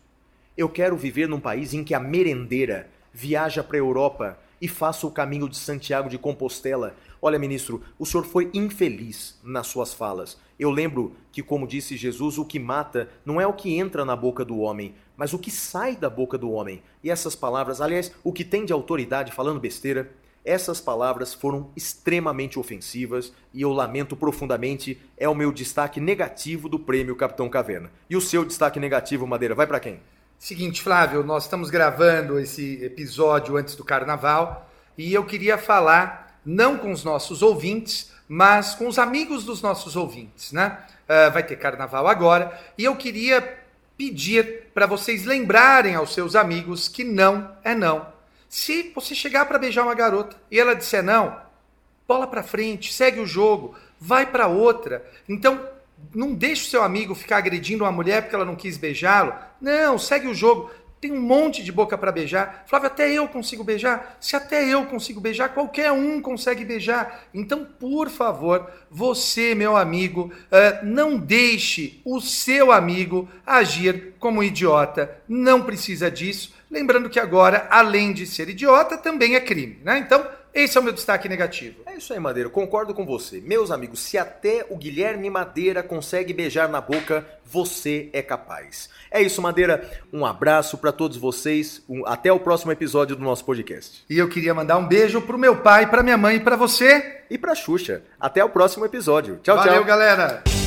Eu quero viver num país em que a merendeira viaja para a Europa e faça o caminho de Santiago de Compostela. Olha, ministro, o senhor foi infeliz nas suas falas. Eu lembro que, como disse Jesus, o que mata não é o que entra na boca do homem, mas o que sai da boca do homem. E essas palavras, aliás, o que tem de autoridade falando besteira, essas palavras foram extremamente ofensivas e eu lamento profundamente, é o meu destaque negativo do prêmio Capitão Caverna. E o seu destaque negativo, Madeira, vai para quem? Seguinte, Flávio, nós estamos gravando esse episódio antes do carnaval e eu queria falar não com os nossos ouvintes, mas com os amigos dos nossos ouvintes, né? Uh, vai ter carnaval agora e eu queria pedir para vocês lembrarem aos seus amigos que não é não. Se você chegar para beijar uma garota e ela disser não, bola para frente, segue o jogo, vai para outra. Então não deixe o seu amigo ficar agredindo uma mulher porque ela não quis beijá-lo. Não, segue o jogo. Tem um monte de boca para beijar. Flávio, até eu consigo beijar. Se até eu consigo beijar, qualquer um consegue beijar. Então, por favor, você, meu amigo, uh, não deixe o seu amigo agir como idiota. Não precisa disso. Lembrando que agora, além de ser idiota, também é crime. Né? Então, esse é o meu destaque negativo. É isso aí, Madeira. Concordo com você. Meus amigos, se até o Guilherme Madeira consegue beijar na boca, você é capaz. É isso, Madeira. Um abraço para todos vocês. Um... até o próximo episódio do nosso podcast. E eu queria mandar um beijo pro meu pai, pra minha mãe e pra você. E pra Xuxa. Até o próximo episódio. Tchau, Valeu, tchau. Valeu, galera.